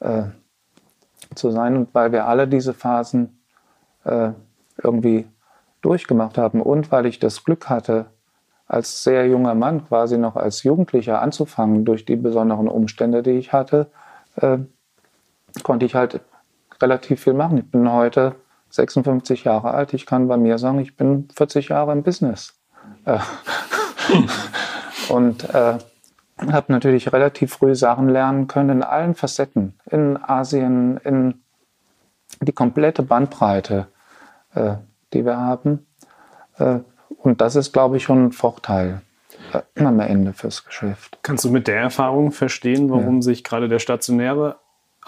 äh, zu sein. Und weil wir alle diese Phasen äh, irgendwie durchgemacht haben und weil ich das Glück hatte, als sehr junger Mann quasi noch als Jugendlicher anzufangen durch die besonderen Umstände, die ich hatte, äh, konnte ich halt relativ viel machen. Ich bin heute 56 Jahre alt. Ich kann bei mir sagen, ich bin 40 Jahre im Business. Äh, und äh, habe natürlich relativ früh Sachen lernen können in allen Facetten. In Asien, in die komplette Bandbreite, äh, die wir haben. Äh, und das ist, glaube ich, schon ein Vorteil äh, am Ende fürs Geschäft.
Kannst du mit der Erfahrung verstehen, warum ja. sich gerade der stationäre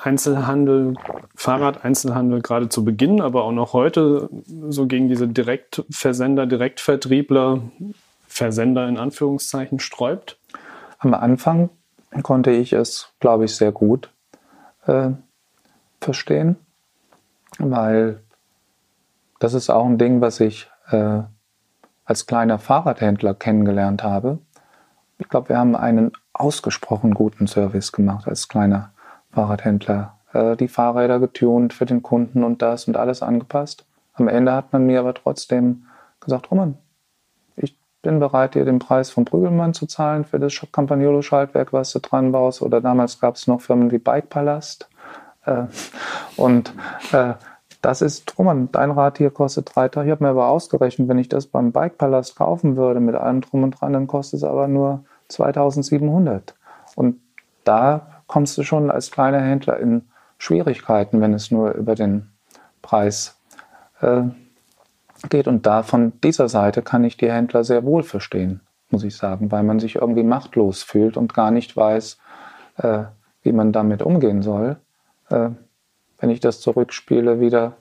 Einzelhandel, Fahrradeinzelhandel gerade zu Beginn, aber auch noch heute so gegen diese Direktversender, Direktvertriebler, Versender in Anführungszeichen sträubt?
Am Anfang konnte ich es, glaube ich, sehr gut äh, verstehen, weil das ist auch ein Ding, was ich äh, als kleiner Fahrradhändler kennengelernt habe. Ich glaube, wir haben einen ausgesprochen guten Service gemacht als kleiner Fahrradhändler. Äh, die Fahrräder getunt für den Kunden und das und alles angepasst. Am Ende hat man mir aber trotzdem gesagt, Roman, ich bin bereit, dir den Preis von Prügelmann zu zahlen für das Campagnolo-Schaltwerk, was du dran baust. Oder damals gab es noch Firmen wie Bike Palast. Äh, und äh, das ist, Roman, dein Rad hier kostet 3000. Ich habe mir aber ausgerechnet, wenn ich das beim Bike Palast kaufen würde mit allem drum und dran, dann kostet es aber nur 2700. Und da kommst du schon als kleiner Händler in Schwierigkeiten, wenn es nur über den Preis äh, geht. Und da von dieser Seite kann ich die Händler sehr wohl verstehen, muss ich sagen, weil man sich irgendwie machtlos fühlt und gar nicht weiß, äh, wie man damit umgehen soll. Äh, wenn ich das zurückspiele wieder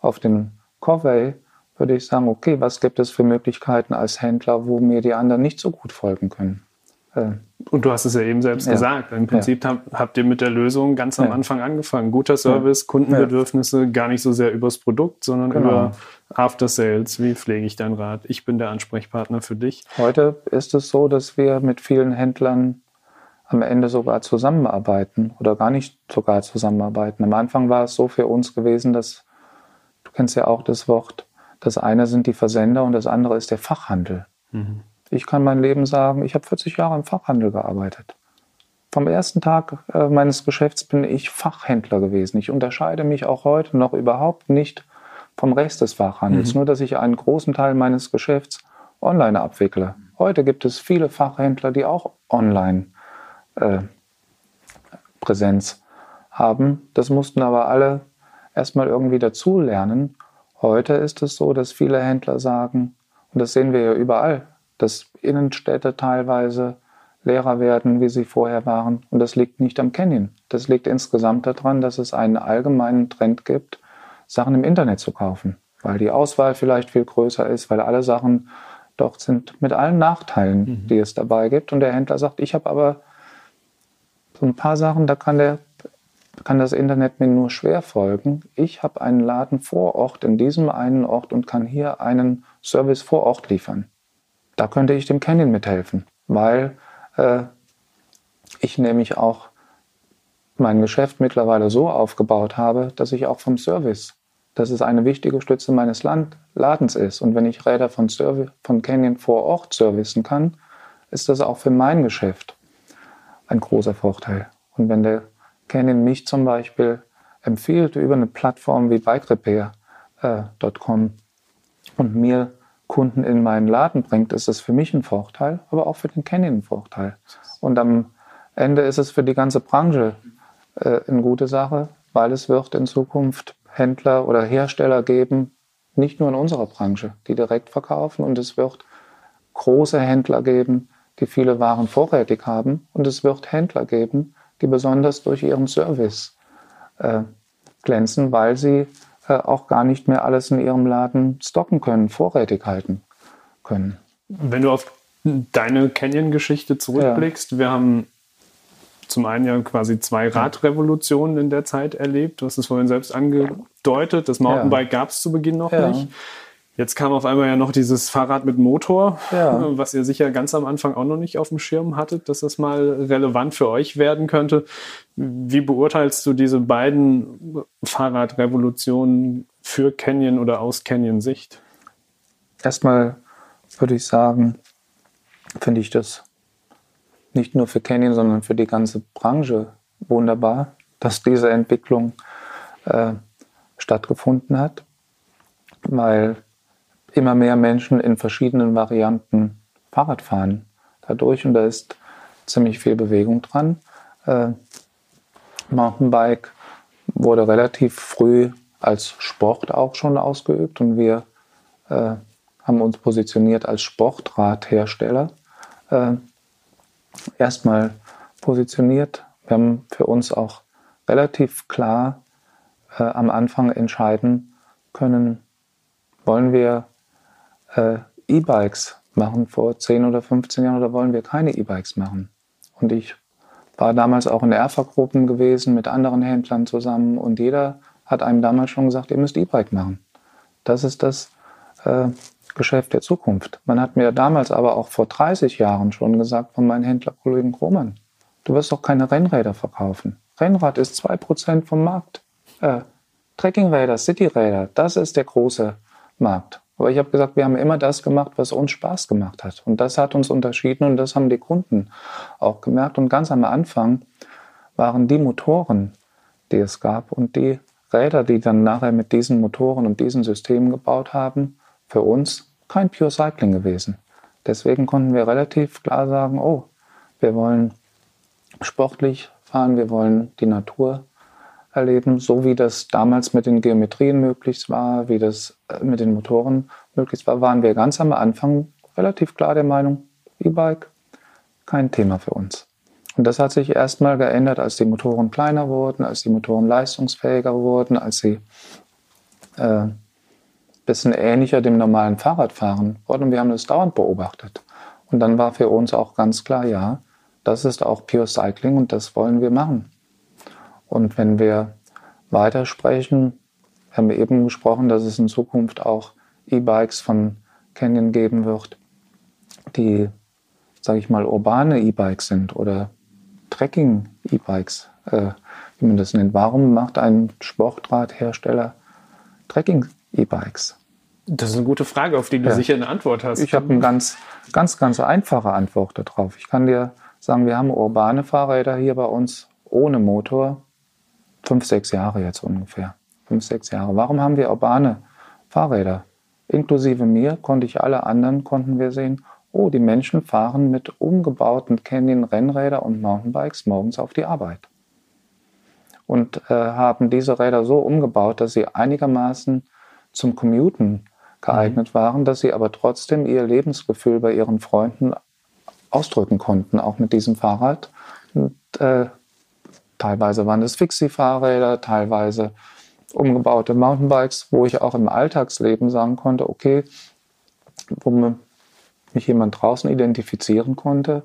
auf den Covey, würde ich sagen, okay, was gibt es für Möglichkeiten als Händler, wo mir die anderen nicht so gut folgen können?
Äh, und du hast es ja eben selbst ja. gesagt. Im Prinzip ja. habt ihr mit der Lösung ganz am ja. Anfang angefangen. Guter Service, Kundenbedürfnisse, gar nicht so sehr übers Produkt, sondern genau. über After Sales. Wie pflege ich dein Rad? Ich bin der Ansprechpartner für dich.
Heute ist es so, dass wir mit vielen Händlern am Ende sogar zusammenarbeiten oder gar nicht sogar zusammenarbeiten. Am Anfang war es so für uns gewesen, dass, du kennst ja auch das Wort, das eine sind die Versender und das andere ist der Fachhandel. Mhm. Ich kann mein Leben sagen, ich habe 40 Jahre im Fachhandel gearbeitet. Vom ersten Tag äh, meines Geschäfts bin ich Fachhändler gewesen. Ich unterscheide mich auch heute noch überhaupt nicht vom Rest des Fachhandels, mhm. nur dass ich einen großen Teil meines Geschäfts online abwickle. Heute gibt es viele Fachhändler, die auch online äh, Präsenz haben. Das mussten aber alle erstmal irgendwie dazulernen. Heute ist es so, dass viele Händler sagen, und das sehen wir ja überall, dass Innenstädte teilweise leerer werden, wie sie vorher waren. Und das liegt nicht am Canyon. Das liegt insgesamt daran, dass es einen allgemeinen Trend gibt, Sachen im Internet zu kaufen, weil die Auswahl vielleicht viel größer ist, weil alle Sachen dort sind mit allen Nachteilen, mhm. die es dabei gibt. Und der Händler sagt, ich habe aber so ein paar Sachen, da kann, der, kann das Internet mir nur schwer folgen. Ich habe einen Laden vor Ort in diesem einen Ort und kann hier einen Service vor Ort liefern da könnte ich dem Canyon mithelfen, weil äh, ich nämlich auch mein Geschäft mittlerweile so aufgebaut habe, dass ich auch vom Service, dass es eine wichtige Stütze meines Land Ladens ist. Und wenn ich Räder von, von Canyon vor Ort servicen kann, ist das auch für mein Geschäft ein großer Vorteil. Und wenn der Canyon mich zum Beispiel empfiehlt über eine Plattform wie bikerepair.com äh, und mir Kunden in meinen Laden bringt, ist das für mich ein Vorteil, aber auch für den Canyon ein Vorteil. Und am Ende ist es für die ganze Branche äh, eine gute Sache, weil es wird in Zukunft Händler oder Hersteller geben, nicht nur in unserer Branche, die direkt verkaufen und es wird große Händler geben, die viele Waren vorrätig haben und es wird Händler geben, die besonders durch ihren Service äh, glänzen, weil sie äh, auch gar nicht mehr alles in ihrem Laden stocken können, vorrätig halten können.
Wenn du auf deine Canyon-Geschichte zurückblickst, ja. wir haben zum einen ja quasi zwei Radrevolutionen in der Zeit erlebt. Du hast es vorhin selbst angedeutet. Das Mountainbike ja. gab es zu Beginn noch ja. nicht. Jetzt kam auf einmal ja noch dieses Fahrrad mit Motor, ja. was ihr sicher ganz am Anfang auch noch nicht auf dem Schirm hattet, dass das mal relevant für euch werden könnte. Wie beurteilst du diese beiden Fahrradrevolutionen für Canyon oder aus Canyon Sicht?
Erstmal würde ich sagen, finde ich das nicht nur für Canyon, sondern für die ganze Branche wunderbar, dass diese Entwicklung äh, stattgefunden hat, weil immer mehr Menschen in verschiedenen Varianten Fahrrad fahren dadurch und da ist ziemlich viel Bewegung dran. Äh, Mountainbike wurde relativ früh als Sport auch schon ausgeübt und wir äh, haben uns positioniert als Sportradhersteller. Äh, erstmal positioniert. Wir haben für uns auch relativ klar äh, am Anfang entscheiden können, wollen wir äh, E-Bikes machen vor 10 oder 15 Jahren oder wollen wir keine E-Bikes machen? Und ich war damals auch in Erfa-Gruppen gewesen mit anderen Händlern zusammen und jeder hat einem damals schon gesagt, ihr müsst E-Bike machen. Das ist das äh, Geschäft der Zukunft. Man hat mir damals aber auch vor 30 Jahren schon gesagt von meinen Händlerkollegen Kroman, du wirst doch keine Rennräder verkaufen. Rennrad ist 2% vom Markt. Äh, Trekkingräder, Cityräder, das ist der große Markt. Aber ich habe gesagt, wir haben immer das gemacht, was uns Spaß gemacht hat. Und das hat uns unterschieden und das haben die Kunden auch gemerkt. Und ganz am Anfang waren die Motoren, die es gab und die Räder, die dann nachher mit diesen Motoren und diesen Systemen gebaut haben, für uns kein Pure Cycling gewesen. Deswegen konnten wir relativ klar sagen, oh, wir wollen sportlich fahren, wir wollen die Natur erleben, so wie das damals mit den Geometrien möglich war, wie das äh, mit den Motoren möglich war, waren wir ganz am Anfang relativ klar der Meinung, E-Bike, kein Thema für uns. Und das hat sich erstmal geändert, als die Motoren kleiner wurden, als die Motoren leistungsfähiger wurden, als sie äh, bisschen ähnlicher dem normalen Fahrradfahren wurden. Und wir haben das dauernd beobachtet. Und dann war für uns auch ganz klar, ja, das ist auch Pure Cycling und das wollen wir machen. Und wenn wir weitersprechen, haben wir eben gesprochen, dass es in Zukunft auch E-Bikes von Canyon geben wird, die, sage ich mal, urbane E-Bikes sind oder Trekking-E-Bikes, äh, wie man das nennt. Warum macht ein Sportradhersteller Trekking-E-Bikes?
Das ist eine gute Frage, auf die du ja. sicher eine Antwort hast.
Ich habe eine ganz, ganz, ganz einfache Antwort darauf. Ich kann dir sagen, wir haben urbane Fahrräder hier bei uns ohne Motor fünf, sechs Jahre jetzt ungefähr. Fünf, sechs Jahre. Warum haben wir urbane Fahrräder? Inklusive mir konnte ich alle anderen, konnten wir sehen, oh, die Menschen fahren mit umgebauten Canyon Rennräder und Mountainbikes morgens auf die Arbeit. Und äh, haben diese Räder so umgebaut, dass sie einigermaßen zum Commuten geeignet mhm. waren, dass sie aber trotzdem ihr Lebensgefühl bei ihren Freunden ausdrücken konnten, auch mit diesem Fahrrad. Und, äh, Teilweise waren das Fixie-Fahrräder, teilweise umgebaute Mountainbikes, wo ich auch im Alltagsleben sagen konnte, okay, wo mich jemand draußen identifizieren konnte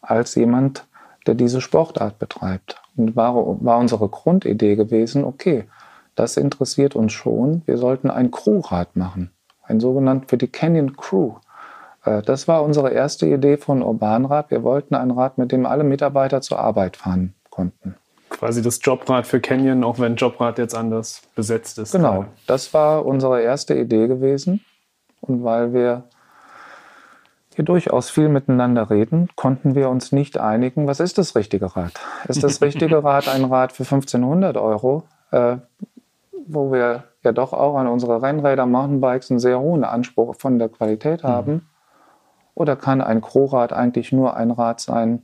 als jemand, der diese Sportart betreibt. Und war, war unsere Grundidee gewesen, okay, das interessiert uns schon, wir sollten ein Crewrad machen, ein sogenanntes für die Canyon Crew. Äh, das war unsere erste Idee von Urbanrad. Wir wollten ein Rad, mit dem alle Mitarbeiter zur Arbeit fahren konnten
quasi das Jobrad für Canyon, auch wenn Jobrad jetzt anders besetzt ist.
Genau, das war unsere erste Idee gewesen. Und weil wir hier durchaus viel miteinander reden, konnten wir uns nicht einigen, was ist das richtige Rad? Ist das richtige Rad ein Rad für 1500 Euro, äh, wo wir ja doch auch an unsere Rennräder, Mountainbikes einen sehr hohen Anspruch von der Qualität mhm. haben? Mhm. Oder kann ein Crowrad eigentlich nur ein Rad sein,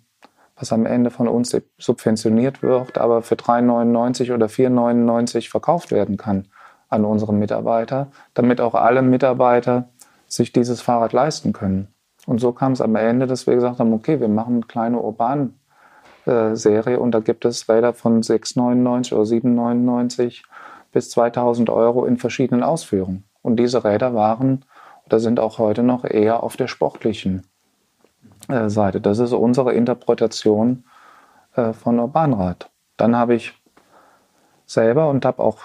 was am Ende von uns subventioniert wird, aber für 3,99 oder 4,99 verkauft werden kann an unsere Mitarbeiter, damit auch alle Mitarbeiter sich dieses Fahrrad leisten können. Und so kam es am Ende, dass wir gesagt haben, okay, wir machen eine kleine urban Serie und da gibt es Räder von 6,99 oder 7,99 bis 2000 Euro in verschiedenen Ausführungen. Und diese Räder waren oder sind auch heute noch eher auf der sportlichen äh, Seite. Das ist unsere Interpretation äh, von Urbanrat. Dann habe ich selber und habe auch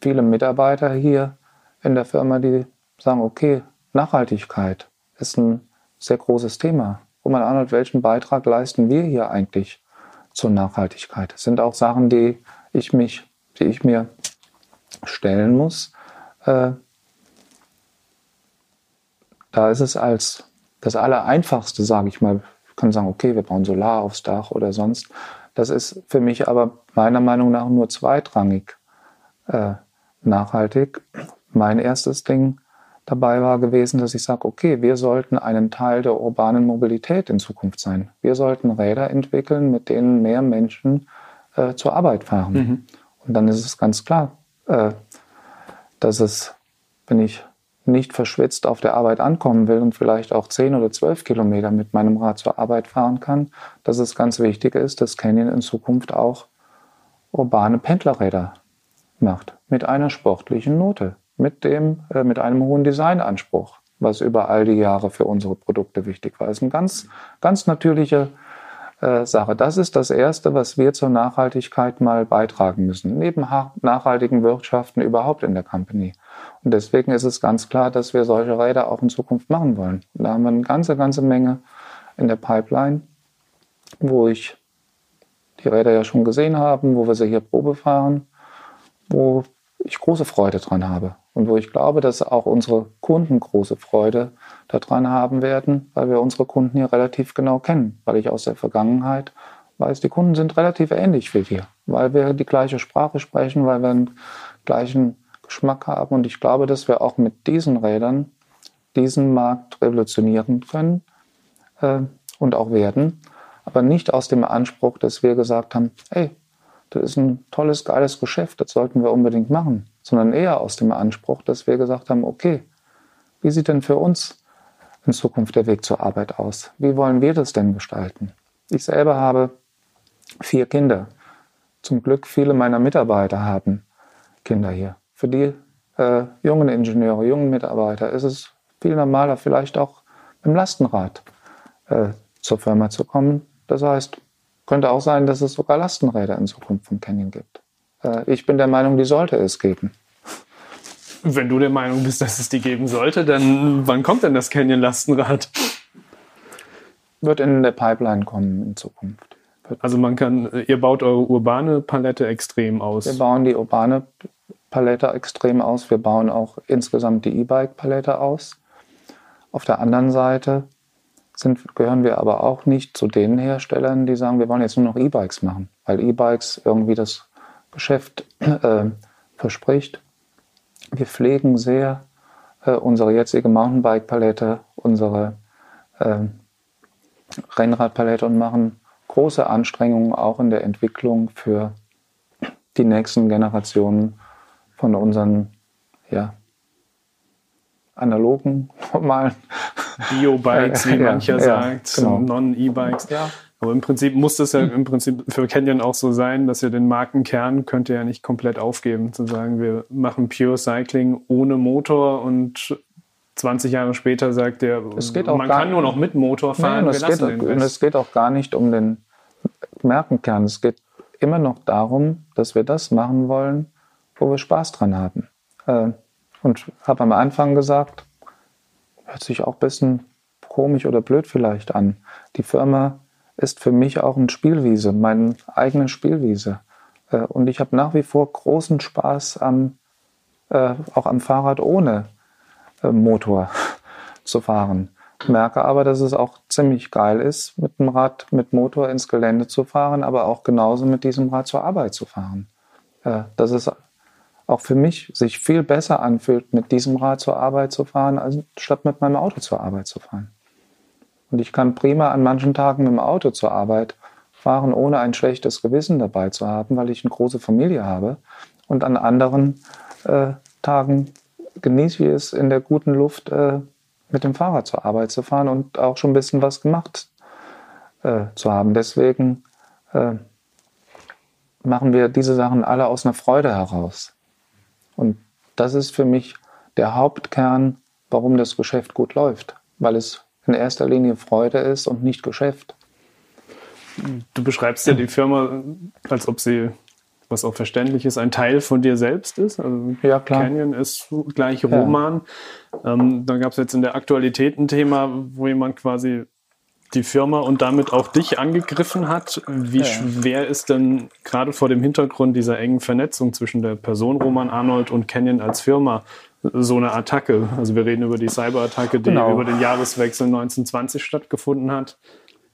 viele Mitarbeiter hier in der Firma, die sagen, okay, Nachhaltigkeit ist ein sehr großes Thema. Wo man anhört, welchen Beitrag leisten wir hier eigentlich zur Nachhaltigkeit? Das sind auch Sachen, die ich mich, die ich mir stellen muss. Äh, da ist es als das Allereinfachste, sage ich mal, ich kann sagen, okay, wir bauen Solar aufs Dach oder sonst. Das ist für mich aber meiner Meinung nach nur zweitrangig äh, nachhaltig. Mein erstes Ding dabei war gewesen, dass ich sage, okay, wir sollten einen Teil der urbanen Mobilität in Zukunft sein. Wir sollten Räder entwickeln, mit denen mehr Menschen äh, zur Arbeit fahren. Mhm. Und dann ist es ganz klar, äh, dass es, wenn ich nicht verschwitzt auf der Arbeit ankommen will und vielleicht auch 10 oder 12 Kilometer mit meinem Rad zur Arbeit fahren kann, dass es ganz wichtig ist, dass Canyon in Zukunft auch urbane Pendlerräder macht. Mit einer sportlichen Note, mit, dem, äh, mit einem hohen Designanspruch, was über all die Jahre für unsere Produkte wichtig war. Das ist eine ganz, ganz natürliche äh, Sache. Das ist das Erste, was wir zur Nachhaltigkeit mal beitragen müssen, neben nachhaltigen Wirtschaften überhaupt in der Company. Und deswegen ist es ganz klar, dass wir solche Räder auch in Zukunft machen wollen. Da haben wir eine ganze, ganze Menge in der Pipeline, wo ich die Räder ja schon gesehen habe, wo wir sie hier Probe fahren, wo ich große Freude dran habe und wo ich glaube, dass auch unsere Kunden große Freude daran haben werden, weil wir unsere Kunden hier relativ genau kennen, weil ich aus der Vergangenheit weiß, die Kunden sind relativ ähnlich wie wir, weil wir die gleiche Sprache sprechen, weil wir einen gleichen Geschmack haben und ich glaube, dass wir auch mit diesen Rädern diesen Markt revolutionieren können äh, und auch werden, aber nicht aus dem Anspruch, dass wir gesagt haben, hey, das ist ein tolles, geiles Geschäft, das sollten wir unbedingt machen, sondern eher aus dem Anspruch, dass wir gesagt haben, okay, wie sieht denn für uns in Zukunft der Weg zur Arbeit aus? Wie wollen wir das denn gestalten? Ich selber habe vier Kinder. Zum Glück viele meiner Mitarbeiter haben Kinder hier. Für die äh, jungen Ingenieure, jungen Mitarbeiter ist es viel normaler, vielleicht auch mit dem Lastenrad äh, zur Firma zu kommen. Das heißt, könnte auch sein, dass es sogar Lastenräder in Zukunft von Canyon gibt. Äh, ich bin der Meinung, die sollte es geben.
Wenn du der Meinung bist, dass es die geben sollte, dann wann kommt denn das Canyon Lastenrad?
Wird in der Pipeline kommen in Zukunft.
Also man kann, ihr baut eure urbane Palette extrem aus.
Wir bauen die urbane Palette extrem aus. Wir bauen auch insgesamt die E-Bike-Palette aus. Auf der anderen Seite sind, gehören wir aber auch nicht zu den Herstellern, die sagen, wir wollen jetzt nur noch E-Bikes machen, weil E-Bikes irgendwie das Geschäft äh, verspricht. Wir pflegen sehr äh, unsere jetzige Mountainbike-Palette, unsere äh, Rennradpalette und machen große Anstrengungen auch in der Entwicklung für die nächsten Generationen von unseren ja, analogen, normalen
Bio-Bikes, wie mancher ja, sagt, genau. Non-E-Bikes. Ja. Aber im Prinzip muss das ja im Prinzip für Canyon auch so sein, dass ihr den Markenkern könnt ihr ja nicht komplett aufgeben, zu sagen, wir machen Pure Cycling ohne Motor und 20 Jahre später sagt der, man kann nur noch mit Motor fahren.
Nein, es, geht, und es geht auch gar nicht um den Markenkern. Es geht immer noch darum, dass wir das machen wollen, wo wir Spaß dran haben. Äh, und habe am Anfang gesagt, hört sich auch ein bisschen komisch oder blöd vielleicht an. Die Firma ist für mich auch eine Spielwiese, meine eigene Spielwiese. Äh, und ich habe nach wie vor großen Spaß am, äh, auch am Fahrrad ohne Motor zu fahren. Merke aber, dass es auch ziemlich geil ist, mit dem Rad mit Motor ins Gelände zu fahren, aber auch genauso mit diesem Rad zur Arbeit zu fahren. Das ist auch für mich sich viel besser anfühlt, mit diesem Rad zur Arbeit zu fahren, als statt mit meinem Auto zur Arbeit zu fahren. Und ich kann prima an manchen Tagen mit dem Auto zur Arbeit fahren, ohne ein schlechtes Gewissen dabei zu haben, weil ich eine große Familie habe. Und an anderen äh, Tagen genieße ich es in der guten Luft, äh, mit dem Fahrrad zur Arbeit zu fahren und auch schon ein bisschen was gemacht äh, zu haben. Deswegen äh, machen wir diese Sachen alle aus einer Freude heraus. Und das ist für mich der Hauptkern, warum das Geschäft gut läuft, weil es in erster Linie Freude ist und nicht Geschäft.
Du beschreibst ja die Firma, als ob sie, was auch verständlich ist, ein Teil von dir selbst ist. Also ja, klar. Canyon ist gleich Roman. Ja. Ähm, dann gab es jetzt in der Aktualität ein Thema, wo jemand quasi die Firma und damit auch dich angegriffen hat. Wie ja. schwer ist denn gerade vor dem Hintergrund dieser engen Vernetzung zwischen der Person Roman Arnold und Canyon als Firma so eine Attacke? Also wir reden über die Cyberattacke, die genau. über den Jahreswechsel 1920 stattgefunden hat.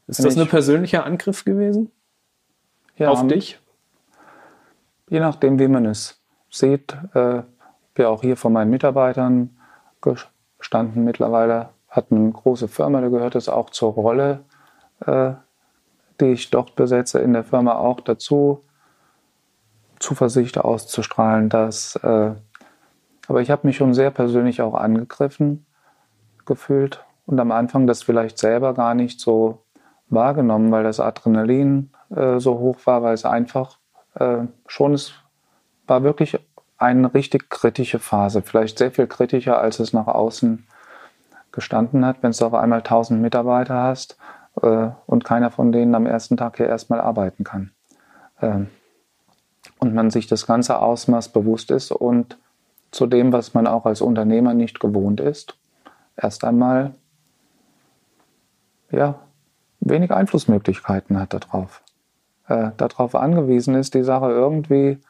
Ist das ein persönlicher Angriff gewesen? Ja, auf dich?
Je nachdem, wie man es sieht. Äh, wir auch hier von meinen Mitarbeitern gestanden mittlerweile hat eine große Firma, da gehört es auch zur Rolle, äh, die ich dort besetze, in der Firma auch dazu, Zuversicht auszustrahlen, dass. Äh, aber ich habe mich schon sehr persönlich auch angegriffen gefühlt und am Anfang das vielleicht selber gar nicht so wahrgenommen, weil das Adrenalin äh, so hoch war, weil es einfach äh, schon es war wirklich eine richtig kritische Phase, vielleicht sehr viel kritischer, als es nach außen gestanden hat, wenn du auf einmal 1000 Mitarbeiter hast äh, und keiner von denen am ersten Tag hier erstmal arbeiten kann. Ähm, und man sich das ganze Ausmaß bewusst ist und zu dem, was man auch als Unternehmer nicht gewohnt ist, erst einmal ja, wenig Einflussmöglichkeiten hat darauf. Äh, darauf angewiesen ist, die Sache irgendwie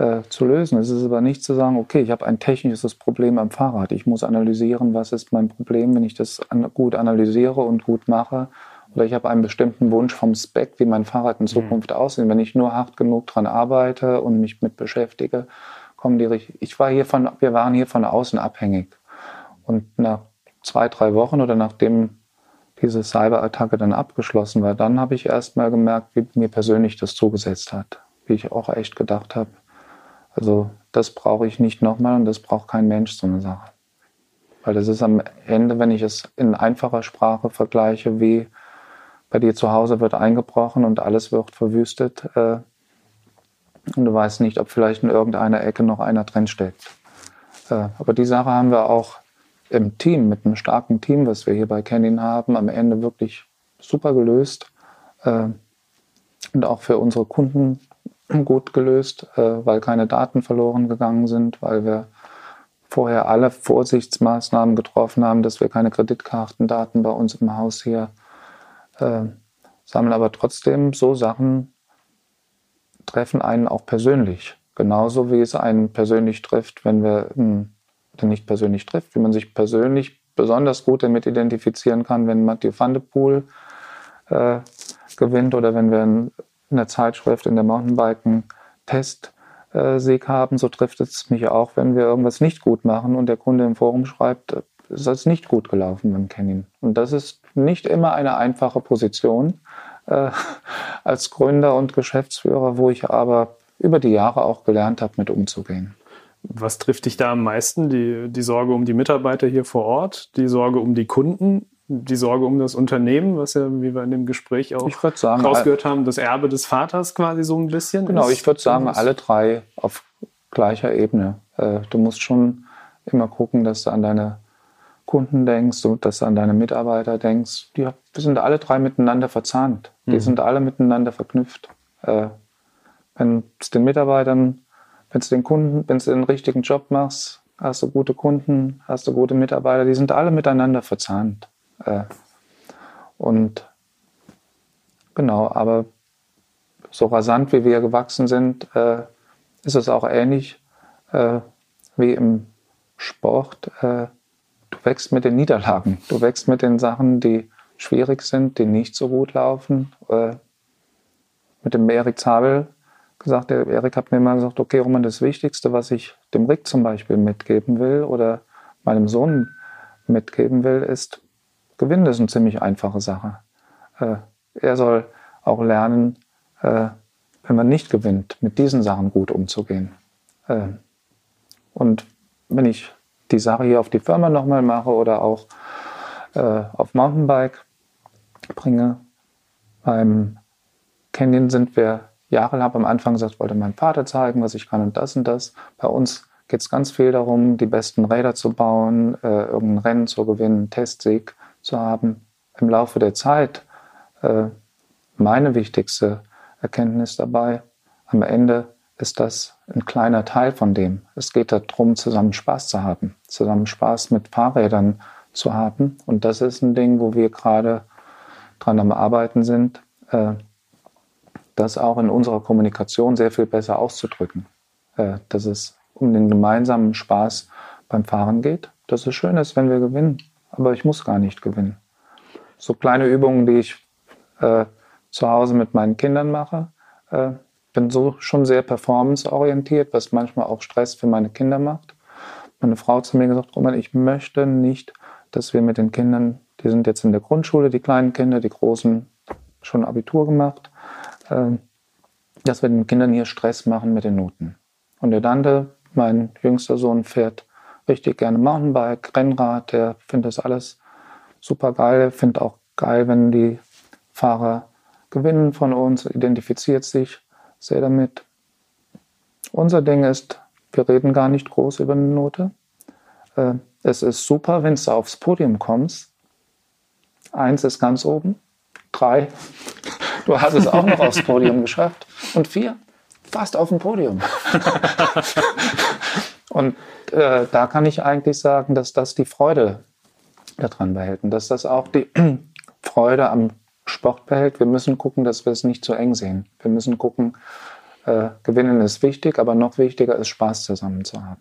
äh, zu lösen. Es ist aber nicht zu sagen, okay, ich habe ein technisches Problem am Fahrrad. Ich muss analysieren, was ist mein Problem, wenn ich das an, gut analysiere und gut mache. Oder ich habe einen bestimmten Wunsch vom Spec, wie mein Fahrrad in mhm. Zukunft mhm. aussieht. Wenn ich nur hart genug dran arbeite und mich mit beschäftige, kommen die richtig. Ich war hier von, wir waren hier von außen abhängig. Und nach zwei, drei Wochen oder nachdem diese Cyberattacke dann abgeschlossen war, dann habe ich erst mal gemerkt, wie mir persönlich das zugesetzt hat. Wie ich auch echt gedacht habe, also das brauche ich nicht nochmal und das braucht kein Mensch, so eine Sache. Weil das ist am Ende, wenn ich es in einfacher Sprache vergleiche, wie bei dir zu Hause wird eingebrochen und alles wird verwüstet äh, und du weißt nicht, ob vielleicht in irgendeiner Ecke noch einer drin steckt. Äh, aber die Sache haben wir auch im Team, mit einem starken Team, was wir hier bei Canin haben, am Ende wirklich super gelöst äh, und auch für unsere Kunden gut gelöst, äh, weil keine Daten verloren gegangen sind, weil wir vorher alle Vorsichtsmaßnahmen getroffen haben, dass wir keine Kreditkartendaten bei uns im Haus hier äh, sammeln. Aber trotzdem, so Sachen treffen einen auch persönlich. Genauso wie es einen persönlich trifft, wenn wir, hm, nicht persönlich trifft, wie man sich persönlich besonders gut damit identifizieren kann, wenn Mathieu van de Poel äh, gewinnt oder wenn wir ein in der Zeitschrift, in der Mountainbiken Test Sieg haben, so trifft es mich auch, wenn wir irgendwas nicht gut machen und der Kunde im Forum schreibt, es ist nicht gut gelaufen beim Canyon. Und das ist nicht immer eine einfache Position äh, als Gründer und Geschäftsführer, wo ich aber über die Jahre auch gelernt habe, mit umzugehen.
Was trifft dich da am meisten? Die, die Sorge um die Mitarbeiter hier vor Ort, die Sorge um die Kunden die Sorge um das Unternehmen, was ja, wie wir in dem Gespräch auch sagen, rausgehört haben, das Erbe des Vaters quasi so ein bisschen.
Genau, ich würde sagen, alle drei auf gleicher Ebene. Äh, du musst schon immer gucken, dass du an deine Kunden denkst und dass du an deine Mitarbeiter denkst. Die, wir sind alle drei miteinander verzahnt. Die mhm. sind alle miteinander verknüpft. Äh, wenn es den Mitarbeitern, wenn es den Kunden, wenn du den richtigen Job machst, hast du gute Kunden, hast du gute Mitarbeiter, die sind alle miteinander verzahnt. Äh, und genau, aber so rasant wie wir gewachsen sind, äh, ist es auch ähnlich äh, wie im Sport. du wächst mit den Niederlagen, du wächst mit den Sachen, die schwierig sind, die nicht so gut laufen. mit dem Erik Zabel gesagt, der Erik hat mir mal gesagt, okay, Roman, das Wichtigste, was ich dem Rick zum Beispiel mitgeben will oder meinem Sohn mitgeben will, ist, Gewinnen ist eine ziemlich einfache Sache. Äh, er soll auch lernen, äh, wenn man nicht gewinnt, mit diesen Sachen gut umzugehen. Äh, und wenn ich die Sache hier auf die Firma nochmal mache oder auch äh, auf Mountainbike bringe, beim Canyon sind wir jahrelang am Anfang gesagt, wollte meinem Vater zeigen, was ich kann und das und das. Bei uns geht es ganz viel darum, die besten Räder zu bauen, äh, irgendein Rennen zu gewinnen, Testsieg zu haben. Im Laufe der Zeit äh, meine wichtigste Erkenntnis dabei, am Ende ist das ein kleiner Teil von dem. Es geht darum, zusammen Spaß zu haben, zusammen Spaß mit Fahrrädern zu haben. Und das ist ein Ding, wo wir gerade dran am Arbeiten sind, äh, das auch in unserer Kommunikation sehr viel besser auszudrücken. Äh, dass es um den gemeinsamen Spaß beim Fahren geht. Dass es schön ist, wenn wir gewinnen aber ich muss gar nicht gewinnen. So kleine Übungen, die ich äh, zu Hause mit meinen Kindern mache. Äh, bin so schon sehr performanceorientiert, was manchmal auch Stress für meine Kinder macht. Meine Frau hat zu mir gesagt, Roman, ich möchte nicht, dass wir mit den Kindern, die sind jetzt in der Grundschule, die kleinen Kinder, die großen schon Abitur gemacht. Äh, dass wir den Kindern hier Stress machen mit den Noten. Und der Dante, mein jüngster Sohn, fährt richtig gerne Mountainbike, Rennrad, der findet das alles super geil, findet auch geil, wenn die Fahrer gewinnen von uns, identifiziert sich sehr damit. Unser Ding ist, wir reden gar nicht groß über eine Note. Äh, es ist super, wenn du aufs Podium kommst. Eins ist ganz oben. Drei, du hast es auch noch aufs Podium geschafft. Und vier, fast auf dem Podium. und äh, da kann ich eigentlich sagen, dass das die Freude daran behält und dass das auch die Freude am Sport behält. Wir müssen gucken, dass wir es nicht zu eng sehen. Wir müssen gucken, äh, gewinnen ist wichtig, aber noch wichtiger ist Spaß zusammen zu haben.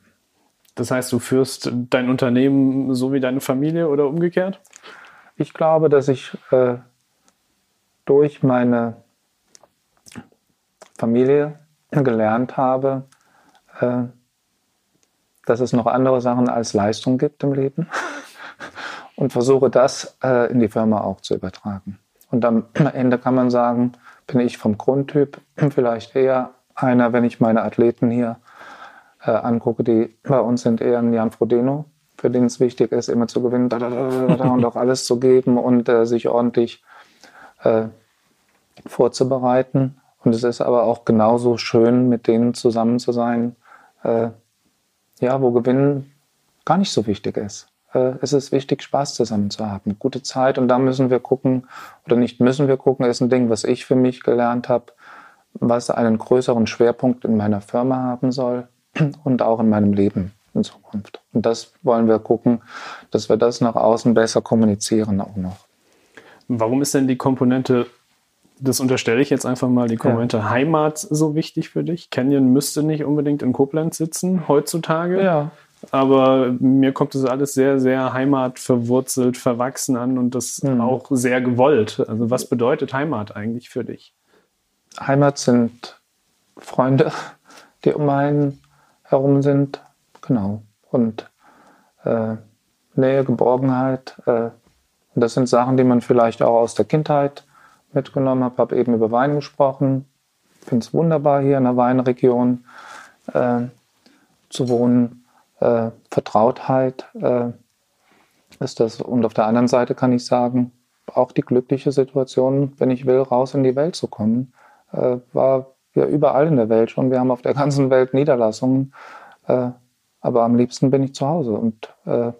Das heißt, du führst dein Unternehmen so wie deine Familie oder umgekehrt?
Ich glaube, dass ich äh, durch meine Familie gelernt habe, äh, dass es noch andere Sachen als Leistung gibt im Leben und versuche das äh, in die Firma auch zu übertragen. Und am Ende kann man sagen, bin ich vom Grundtyp vielleicht eher einer, wenn ich meine Athleten hier äh, angucke, die bei uns sind eher ein Jan Frodeno, für den es wichtig ist, immer zu gewinnen und auch alles zu geben und äh, sich ordentlich äh, vorzubereiten. Und es ist aber auch genauso schön, mit denen zusammen zu sein, äh, ja, wo Gewinnen gar nicht so wichtig ist. Äh, es ist wichtig, Spaß zusammen zu haben, gute Zeit. Und da müssen wir gucken, oder nicht müssen wir gucken, ist ein Ding, was ich für mich gelernt habe, was einen größeren Schwerpunkt in meiner Firma haben soll und auch in meinem Leben in Zukunft. Und das wollen wir gucken, dass wir das nach außen besser kommunizieren auch noch.
Warum ist denn die Komponente, das unterstelle ich jetzt einfach mal, die Komponente ja. Heimat so wichtig für dich? Canyon müsste nicht unbedingt in Koblenz sitzen heutzutage.
Ja.
Aber mir kommt das alles sehr, sehr heimatverwurzelt, verwachsen an und das mhm. auch sehr gewollt. Also was bedeutet Heimat eigentlich für dich?
Heimat sind Freunde, die um einen herum sind. Genau. Und äh, Nähe, Geborgenheit. Äh, das sind Sachen, die man vielleicht auch aus der Kindheit mitgenommen. Ich habe eben über Wein gesprochen. Ich finde es wunderbar, hier in der Weinregion äh, zu wohnen. Äh, Vertrautheit äh, ist das. Und auf der anderen Seite kann ich sagen, auch die glückliche Situation, wenn ich will, raus in die Welt zu kommen, äh, war ja überall in der Welt schon. Wir haben auf der ganzen Welt Niederlassungen. Äh, aber am liebsten bin ich zu Hause. Und äh,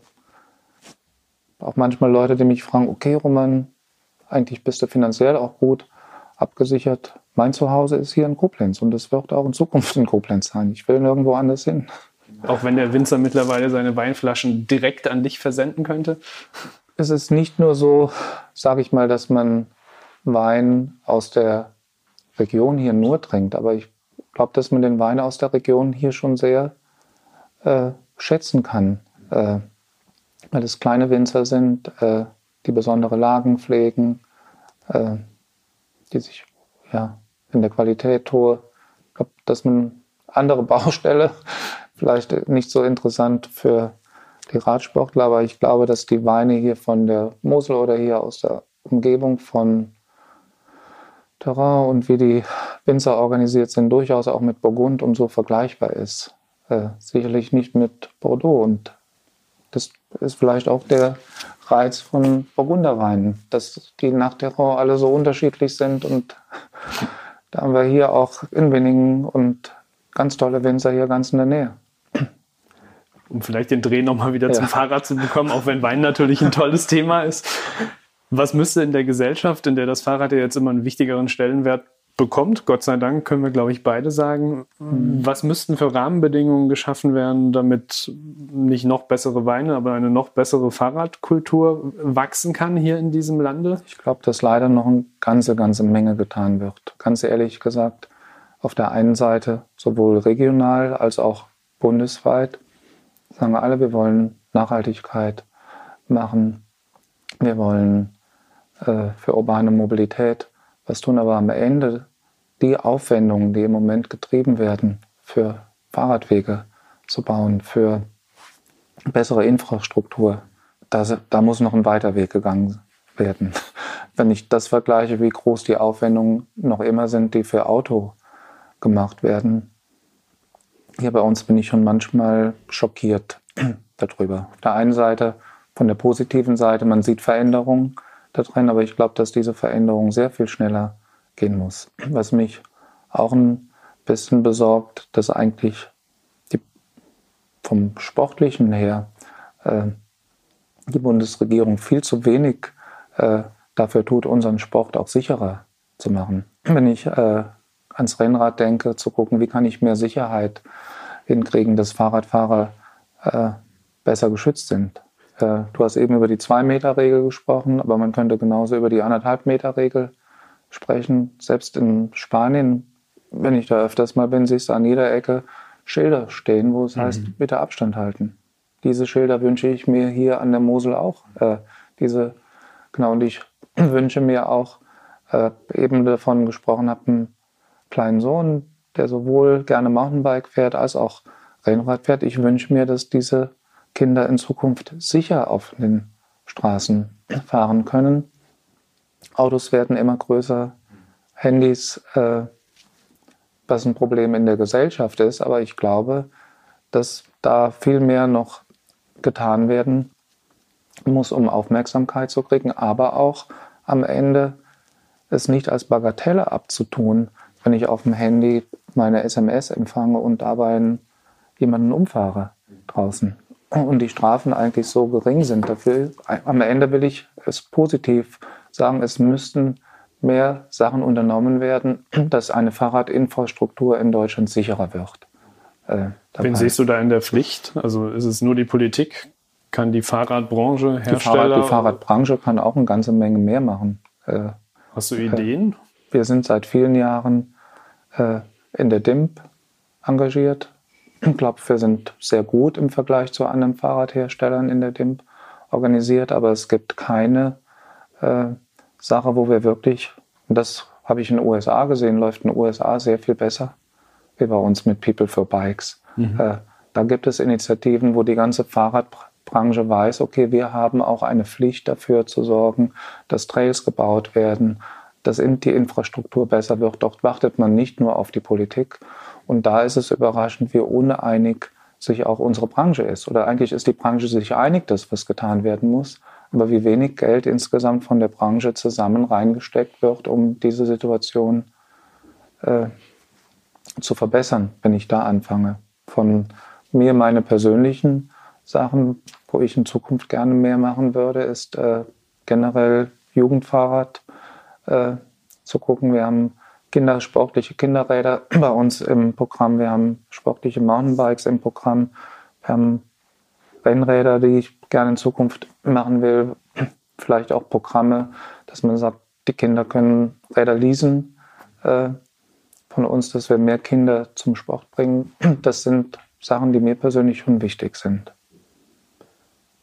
auch manchmal Leute, die mich fragen, okay, Roman, eigentlich bist du finanziell auch gut abgesichert. Mein Zuhause ist hier in Koblenz und es wird auch in Zukunft in Koblenz sein. Ich will nirgendwo anders hin.
Auch wenn der Winzer mittlerweile seine Weinflaschen direkt an dich versenden könnte?
Es ist nicht nur so, sage ich mal, dass man Wein aus der Region hier nur trinkt, aber ich glaube, dass man den Wein aus der Region hier schon sehr äh, schätzen kann, äh, weil es kleine Winzer sind, äh, die besondere Lagen pflegen, äh, die sich ja, in der Qualität tue. Ich glaube, dass man andere Baustelle, vielleicht nicht so interessant für die Radsportler, aber ich glaube, dass die Weine hier von der Mosel oder hier aus der Umgebung von Terrain und wie die Winzer organisiert sind, durchaus auch mit Burgund und so vergleichbar ist. Äh, sicherlich nicht mit Bordeaux. Und das ist vielleicht auch der Reiz von Burgunderweinen, dass die nach Terrain alle so unterschiedlich sind. Und da haben wir hier auch in Winningen und ganz tolle Winzer hier ganz in der Nähe
um vielleicht den Dreh nochmal wieder ja. zum Fahrrad zu bekommen, auch wenn Wein natürlich ein tolles Thema ist. Was müsste in der Gesellschaft, in der das Fahrrad ja jetzt immer einen wichtigeren Stellenwert bekommt, Gott sei Dank, können wir, glaube ich, beide sagen, mhm. was müssten für Rahmenbedingungen geschaffen werden, damit nicht noch bessere Weine, aber eine noch bessere Fahrradkultur wachsen kann hier in diesem Lande?
Ich glaube, dass leider noch eine ganze, ganze Menge getan wird. Ganz ehrlich gesagt, auf der einen Seite sowohl regional als auch bundesweit sagen wir alle, wir wollen Nachhaltigkeit machen, wir wollen äh, für urbane Mobilität was tun, aber am Ende die Aufwendungen, die im Moment getrieben werden, für Fahrradwege zu bauen, für bessere Infrastruktur, da, da muss noch ein weiter Weg gegangen werden. Wenn ich das vergleiche, wie groß die Aufwendungen noch immer sind, die für Auto gemacht werden. Hier bei uns bin ich schon manchmal schockiert darüber. Auf der einen Seite, von der positiven Seite, man sieht Veränderungen da drin, aber ich glaube, dass diese Veränderung sehr viel schneller gehen muss. Was mich auch ein bisschen besorgt, dass eigentlich die, vom Sportlichen her äh, die Bundesregierung viel zu wenig äh, dafür tut, unseren Sport auch sicherer zu machen. Wenn ich äh, ans Rennrad denke, zu gucken, wie kann ich mehr Sicherheit hinkriegen, dass Fahrradfahrer äh, besser geschützt sind. Äh, du hast eben über die 2-Meter-Regel gesprochen, aber man könnte genauso über die 1,5-Meter-Regel sprechen. Selbst in Spanien, wenn ich da öfters mal bin, siehst du an jeder Ecke Schilder stehen, wo es mhm. heißt, bitte Abstand halten. Diese Schilder wünsche ich mir hier an der Mosel auch. Äh, diese, genau, und ich wünsche mir auch, äh, eben davon gesprochen habe, einen kleinen Sohn, der sowohl gerne Mountainbike fährt als auch Rennrad fährt. Ich wünsche mir, dass diese Kinder in Zukunft sicher auf den Straßen fahren können. Autos werden immer größer, Handys, äh, was ein Problem in der Gesellschaft ist, aber ich glaube, dass da viel mehr noch getan werden muss, um Aufmerksamkeit zu kriegen, aber auch am Ende es nicht als Bagatelle abzutun, wenn ich auf dem Handy meine SMS empfange und dabei jemanden umfahre draußen. Und die Strafen eigentlich so gering sind dafür. Am Ende will ich es positiv sagen, es müssten mehr Sachen unternommen werden, dass eine Fahrradinfrastruktur in Deutschland sicherer wird.
Äh, Wen siehst du da in der Pflicht? Also ist es nur die Politik? Kann die Fahrradbranche, Hersteller? Die,
Fahrrad, die Fahrradbranche kann auch eine ganze Menge mehr machen.
Äh, Hast du Ideen?
Äh, wir sind seit vielen Jahren äh, in der DIMP engagiert. Ich glaube, wir sind sehr gut im Vergleich zu anderen Fahrradherstellern in der DIMP organisiert, aber es gibt keine äh, Sache, wo wir wirklich, und das habe ich in den USA gesehen, läuft in den USA sehr viel besser wie bei uns mit People for Bikes. Mhm. Äh, da gibt es Initiativen, wo die ganze Fahrradbranche weiß, okay, wir haben auch eine Pflicht dafür zu sorgen, dass Trails gebaut werden, dass die Infrastruktur besser wird. Dort wartet man nicht nur auf die Politik. Und da ist es überraschend, wie uneinig sich auch unsere Branche ist. Oder eigentlich ist die Branche sich einig, dass was getan werden muss. Aber wie wenig Geld insgesamt von der Branche zusammen reingesteckt wird, um diese Situation äh, zu verbessern, wenn ich da anfange. Von mir meine persönlichen Sachen, wo ich in Zukunft gerne mehr machen würde, ist äh, generell Jugendfahrrad äh, zu gucken. Wir haben Kinder, sportliche Kinderräder bei uns im Programm. Wir haben sportliche Mountainbikes im Programm. Wir haben Rennräder, die ich gerne in Zukunft machen will. Vielleicht auch Programme, dass man sagt, die Kinder können Räder leasen äh, von uns, dass wir mehr Kinder zum Sport bringen. Das sind Sachen, die mir persönlich schon wichtig sind.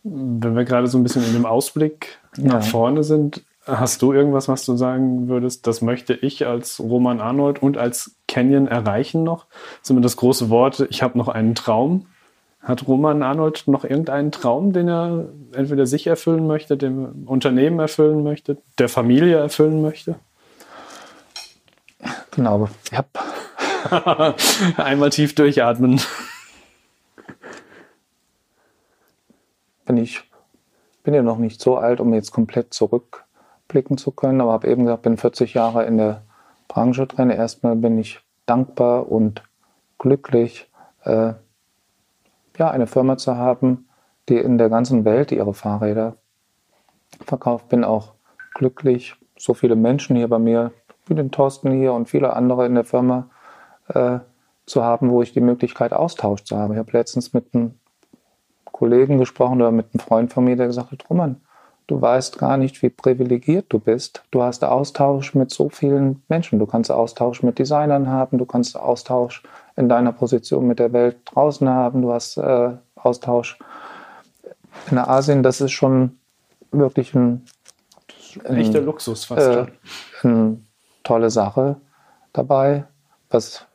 Wenn wir gerade so ein bisschen in dem Ausblick nach ja. vorne sind, hast du irgendwas, was du sagen würdest, das möchte ich als Roman Arnold und als Canyon erreichen noch? Zumindest das große Wort, ich habe noch einen Traum. Hat Roman Arnold noch irgendeinen Traum, den er entweder sich erfüllen möchte, dem Unternehmen erfüllen möchte, der Familie erfüllen möchte?
Genau. Ich
habe einmal tief durchatmen.
Bin ich bin ja noch nicht so alt, um jetzt komplett zurückblicken zu können, aber habe eben gesagt, bin 40 Jahre in der Branche drin. Erstmal bin ich dankbar und glücklich, äh, ja, eine Firma zu haben, die in der ganzen Welt ihre Fahrräder verkauft. Bin auch glücklich, so viele Menschen hier bei mir wie den Thorsten hier und viele andere in der Firma äh, zu haben, wo ich die Möglichkeit Austausch zu haben. Ich habe letztens mit einem Kollegen gesprochen oder mit einem Freund von mir, der gesagt hat, Roman, du weißt gar nicht, wie privilegiert du bist. Du hast Austausch mit so vielen Menschen. Du kannst Austausch mit Designern haben, du kannst Austausch in deiner Position mit der Welt draußen haben, du hast äh, Austausch in Asien. Das ist schon wirklich ein,
ein echter Luxus fast. Äh,
ein tolle Sache dabei. Was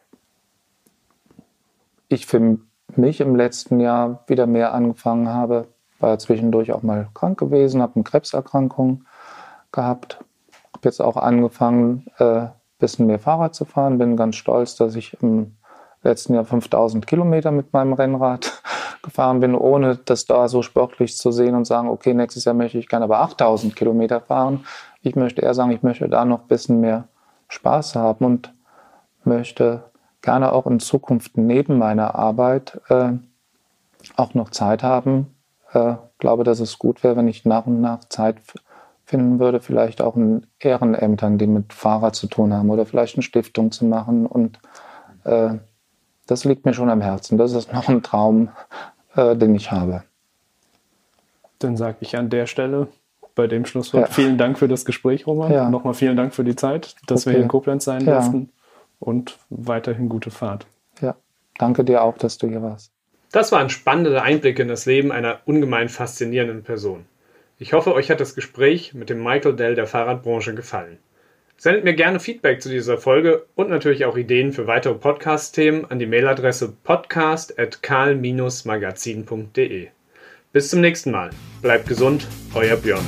ich für mich im letzten Jahr wieder mehr angefangen habe, war zwischendurch auch mal krank gewesen, habe eine Krebserkrankung gehabt, habe jetzt auch angefangen, äh, bisschen mehr Fahrrad zu fahren. Bin ganz stolz, dass ich im letzten Jahr 5000 Kilometer mit meinem Rennrad gefahren bin, ohne das da so sportlich zu sehen und sagen, okay, nächstes Jahr möchte ich gerne aber 8000 Kilometer fahren. Ich möchte eher sagen, ich möchte da noch ein bisschen mehr Spaß haben und möchte gerne auch in Zukunft neben meiner Arbeit äh, auch noch Zeit haben. Äh, glaube, dass es gut wäre, wenn ich nach und nach Zeit finden würde, vielleicht auch in Ehrenämtern, die mit Fahrrad zu tun haben oder vielleicht eine Stiftung zu machen. Und äh, das liegt mir schon am Herzen. Das ist noch ein Traum, äh, den ich habe.
Dann sage ich an der Stelle bei dem Schlusswort ja. vielen Dank für das Gespräch, Roman. Ja. Nochmal vielen Dank für die Zeit, dass okay. wir hier in Koblenz sein ja. durften. Und weiterhin gute Fahrt.
Ja, danke dir auch, dass du hier warst.
Das waren spannende Einblicke in das Leben einer ungemein faszinierenden Person. Ich hoffe, euch hat das Gespräch mit dem Michael Dell der Fahrradbranche gefallen. Sendet mir gerne Feedback zu dieser Folge und natürlich auch Ideen für weitere Podcast-Themen an die Mailadresse podcast.karl-magazin.de. Bis zum nächsten Mal. Bleibt gesund, euer Björn.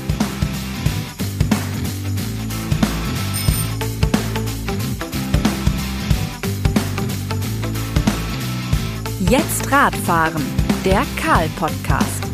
Jetzt Radfahren, der Karl-Podcast.